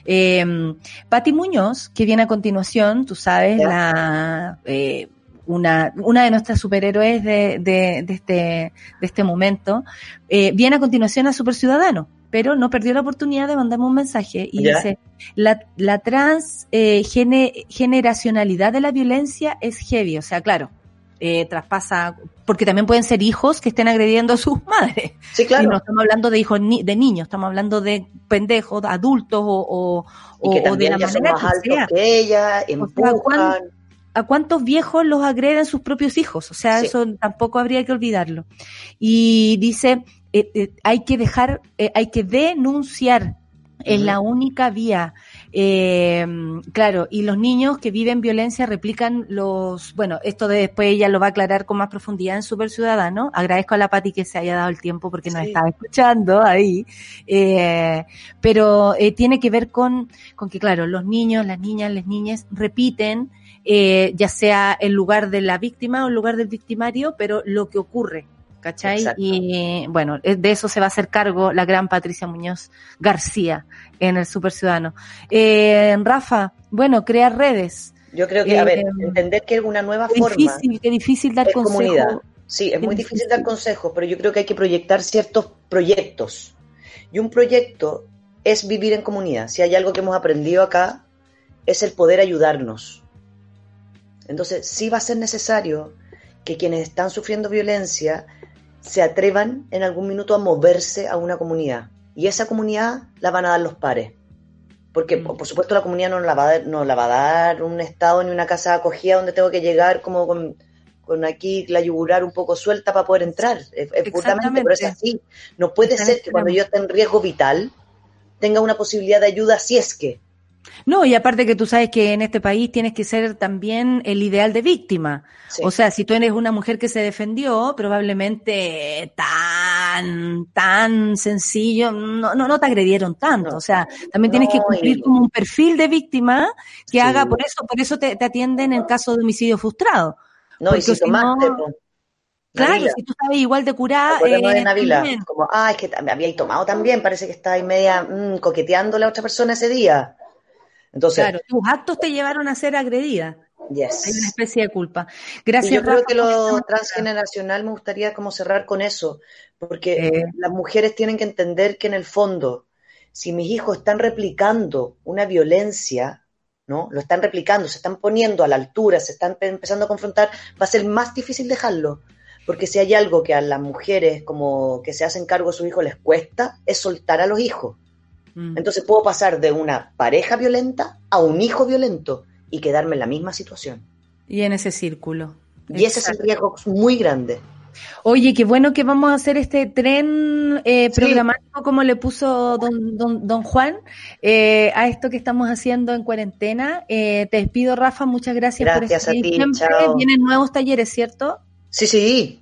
Eh, Pati Muñoz, que viene a continuación, tú sabes, la eh, una, una de nuestras superhéroes de, de, de este, de este momento, eh, viene a continuación a Super Ciudadano pero no perdió la oportunidad de mandarme un mensaje y dice, la, la transgeneracionalidad eh, de la violencia es heavy, o sea, claro, eh, traspasa, porque también pueden ser hijos que estén agrediendo a sus madres. Sí, claro. Y no estamos hablando de hijos ni, de niños, estamos hablando de pendejos, adultos o, o, y que de la manera más que, sea. que ella, empujan. ¿A cuántos viejos los agreden sus propios hijos? O sea, sí. eso tampoco habría que olvidarlo. Y dice, eh, eh, hay que dejar, eh, hay que denunciar, es la única vía. Eh, claro, y los niños que viven violencia replican los, bueno, esto de después ella lo va a aclarar con más profundidad en Super Ciudadano. Agradezco a la Pati que se haya dado el tiempo porque nos estaba escuchando ahí. Eh, pero eh, tiene que ver con, con que, claro, los niños, las niñas, las niñas repiten, eh, ya sea el lugar de la víctima o el lugar del victimario, pero lo que ocurre. ¿Cachai? Exacto. Y bueno, de eso se va a hacer cargo la gran Patricia Muñoz García en el Super Ciudadano. Eh, Rafa, bueno, crear redes. Yo creo que, Eh, a ver, entender que es una nueva Qué forma. difícil, qué difícil dar es consejo. comunidad. Sí, es muy difícil difícil. dar consejos, pero yo creo que hay que proyectar ciertos proyectos. Y un proyecto es vivir en comunidad. Si hay algo que hemos aprendido acá, es el poder ayudarnos. Entonces, sí va a ser necesario que quienes están sufriendo violencia se atrevan en algún minuto a moverse a una comunidad. Y esa comunidad la van a dar los pares. Porque, Mm. por supuesto, la comunidad no la, va a dar, no la va a dar un estado ni una casa acogida donde tengo que llegar como con, con aquí la yugular un poco suelta para poder entrar. Es, puramente, pero es así. No puede ser que cuando yo esté en riesgo vital tenga una posibilidad de ayuda si es que. No, y aparte que tú sabes que en este país tienes que ser también el ideal de víctima. Sí. O sea, si tú eres una mujer que se defendió, probablemente tan, tan sencillo, no, no, no te agredieron tanto. No. O sea, también tienes que cumplir y- como un perfil de víctima que Sí. haga, por eso, por eso te, te atienden en caso de homicidio frustrado. No, y porque si si tomaste, no- po, Claro, si tú sabes igual de curar, de eh, Nabila, también. como, ah, es que me había tomado también, parece que está ahí media mm, coqueteando a la otra persona ese día. Entonces, Claro, tus actos te llevaron a ser agredida. yes. Hay una especie de culpa. Y Gracias, yo creo Rafa, que lo transgeneracional me gustaría como cerrar con eso, porque Eh. las mujeres tienen que entender que en el fondo, si mis hijos están replicando una violencia, ¿no? Lo están replicando, se están poniendo a la altura, se están pe- empezando a confrontar, va a ser más difícil dejarlo. Porque si hay algo que a las mujeres como que se hacen cargo de sus hijos les cuesta, es soltar a los hijos. Mm. Entonces puedo pasar de una pareja violenta a un hijo violento y quedarme en la misma situación. Y en ese círculo. Y ese es el riesgo muy grande. Oye, qué bueno que vamos a hacer este tren eh, Sí. programático como le puso don, don, don Juan eh, a esto que estamos haciendo en cuarentena. Eh, te despido, Rafa, muchas gracias, Gracias por a estar ahí ti, siempre. chao. Vienen nuevos talleres, ¿cierto? Sí, sí,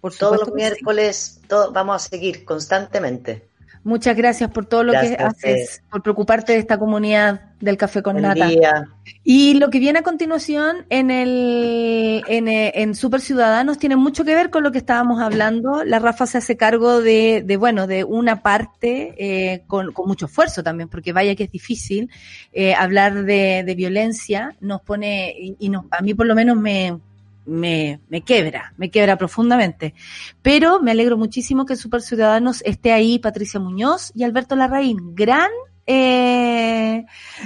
Por todos los sí. miércoles todo, vamos a seguir constantemente. Muchas gracias por todo lo que Gracias haces, por preocuparte de esta comunidad del café con Buen nata. día. Y lo que viene a continuación en el en, en Super Ciudadanos tiene mucho que ver con lo que estábamos hablando. La Rafa se hace cargo de, de bueno, de una parte eh, con, con mucho esfuerzo también, porque vaya que es difícil eh, hablar de, de violencia. Nos pone y, y nos, a mí por lo menos me me, me quebra, me quebra profundamente. Pero me alegro muchísimo que Super Ciudadanos esté ahí Patricia Muñoz y Alberto Larraín, gran eh,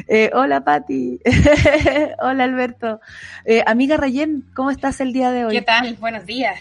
eh, hola Pati, hola Alberto. Eh, amiga Rayen, ¿cómo estás el día de hoy? ¿Qué tal? Buenos días.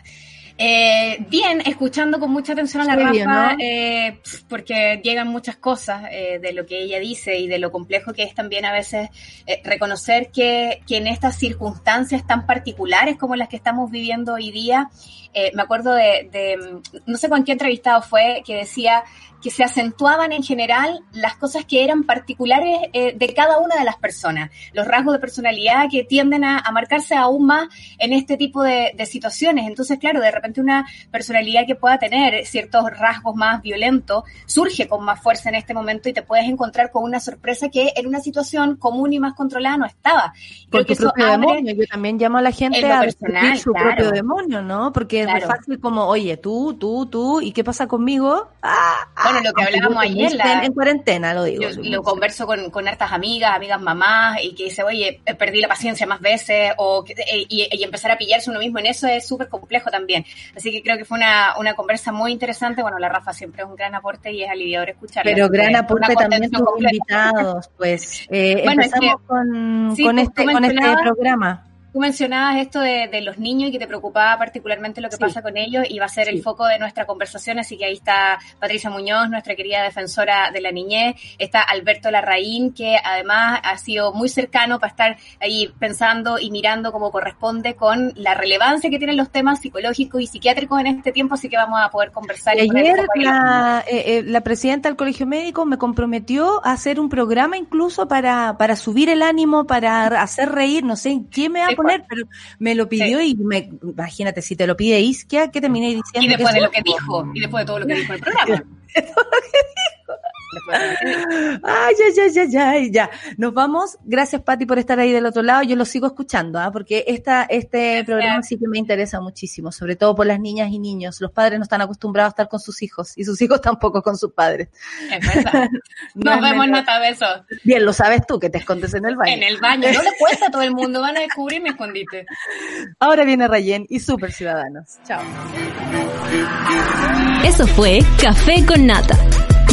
Eh, bien, escuchando con mucha atención a la Rafa, eh, porque llegan muchas cosas eh, de lo que ella dice y de lo complejo que es también a veces eh, reconocer que, que, en estas circunstancias tan particulares como las que estamos viviendo hoy día, eh, me acuerdo de, de, no sé con qué entrevistado fue, que decía que se acentuaban en general las cosas que eran particulares eh, de cada una de las personas, los rasgos de personalidad que tienden a, a marcarse aún más en este tipo de, de, situaciones. Entonces, claro, de repente una personalidad que pueda tener ciertos rasgos más violentos surge con más fuerza en este momento y te puedes encontrar con una sorpresa que en una situación común y más controlada no estaba. Porque eso propio demonio, yo también llamo a la gente a personal, su claro. propio demonio, ¿no? Porque claro. fácil como, oye, tú, tú, tú, ¿y qué pasa conmigo? Ah, bueno, lo que hablábamos ayer. La, en cuarentena, lo digo. Yo lo converso con, con hartas amigas, amigas mamás, y que dice, oye, perdí la paciencia más veces, o y, y empezar a pillarse uno mismo en eso es súper complejo también. Así que creo que fue una, una conversa muy interesante. Bueno, la Rafa siempre es un gran aporte y es aliviador escucharla. Pero gran aporte también tus invitados, pues. Eh, bueno, empezamos es que, con, sí, con, este, con este programa. Tú mencionabas esto de, de, los niños y que te preocupaba particularmente lo que sí. pasa con ellos y va a ser sí. el foco de nuestra conversación, así que ahí está Patricia Muñoz, nuestra querida defensora de la niñez, está Alberto Larraín, que además ha sido muy cercano para estar ahí pensando y mirando como corresponde con la relevancia que tienen los temas psicológicos y psiquiátricos en este tiempo, así que vamos a poder conversar. Y ayer la, eh, eh, la presidenta del Colegio Médico me comprometió a hacer un programa incluso para, para subir el ánimo, para hacer reír, no sé en qué me va a poner pero me lo pidió sí. y me, imagínate, si te lo pide Isquia, ¿qué terminé diciendo? Y después de lo que dijo, y después de todo lo que dijo el programa. Ay, ya, ya, ya, ya, ya. Nos vamos. Gracias, Pati, por estar ahí del otro lado. Yo lo sigo escuchando, ¿eh? porque esta, este Gracias. programa sí que me interesa muchísimo, sobre todo por las niñas y niños. Los padres no están acostumbrados a estar con sus hijos y sus hijos tampoco con sus padres. Es verdad. Nos no vemos, Nata, besos. Bien, lo sabes tú, que te escondes en el baño. En el baño. No le cuesta a todo el mundo. Van a descubrir mi escondite. Ahora viene Rayen y Super Ciudadanos. Chao. Eso fue Café con Nata.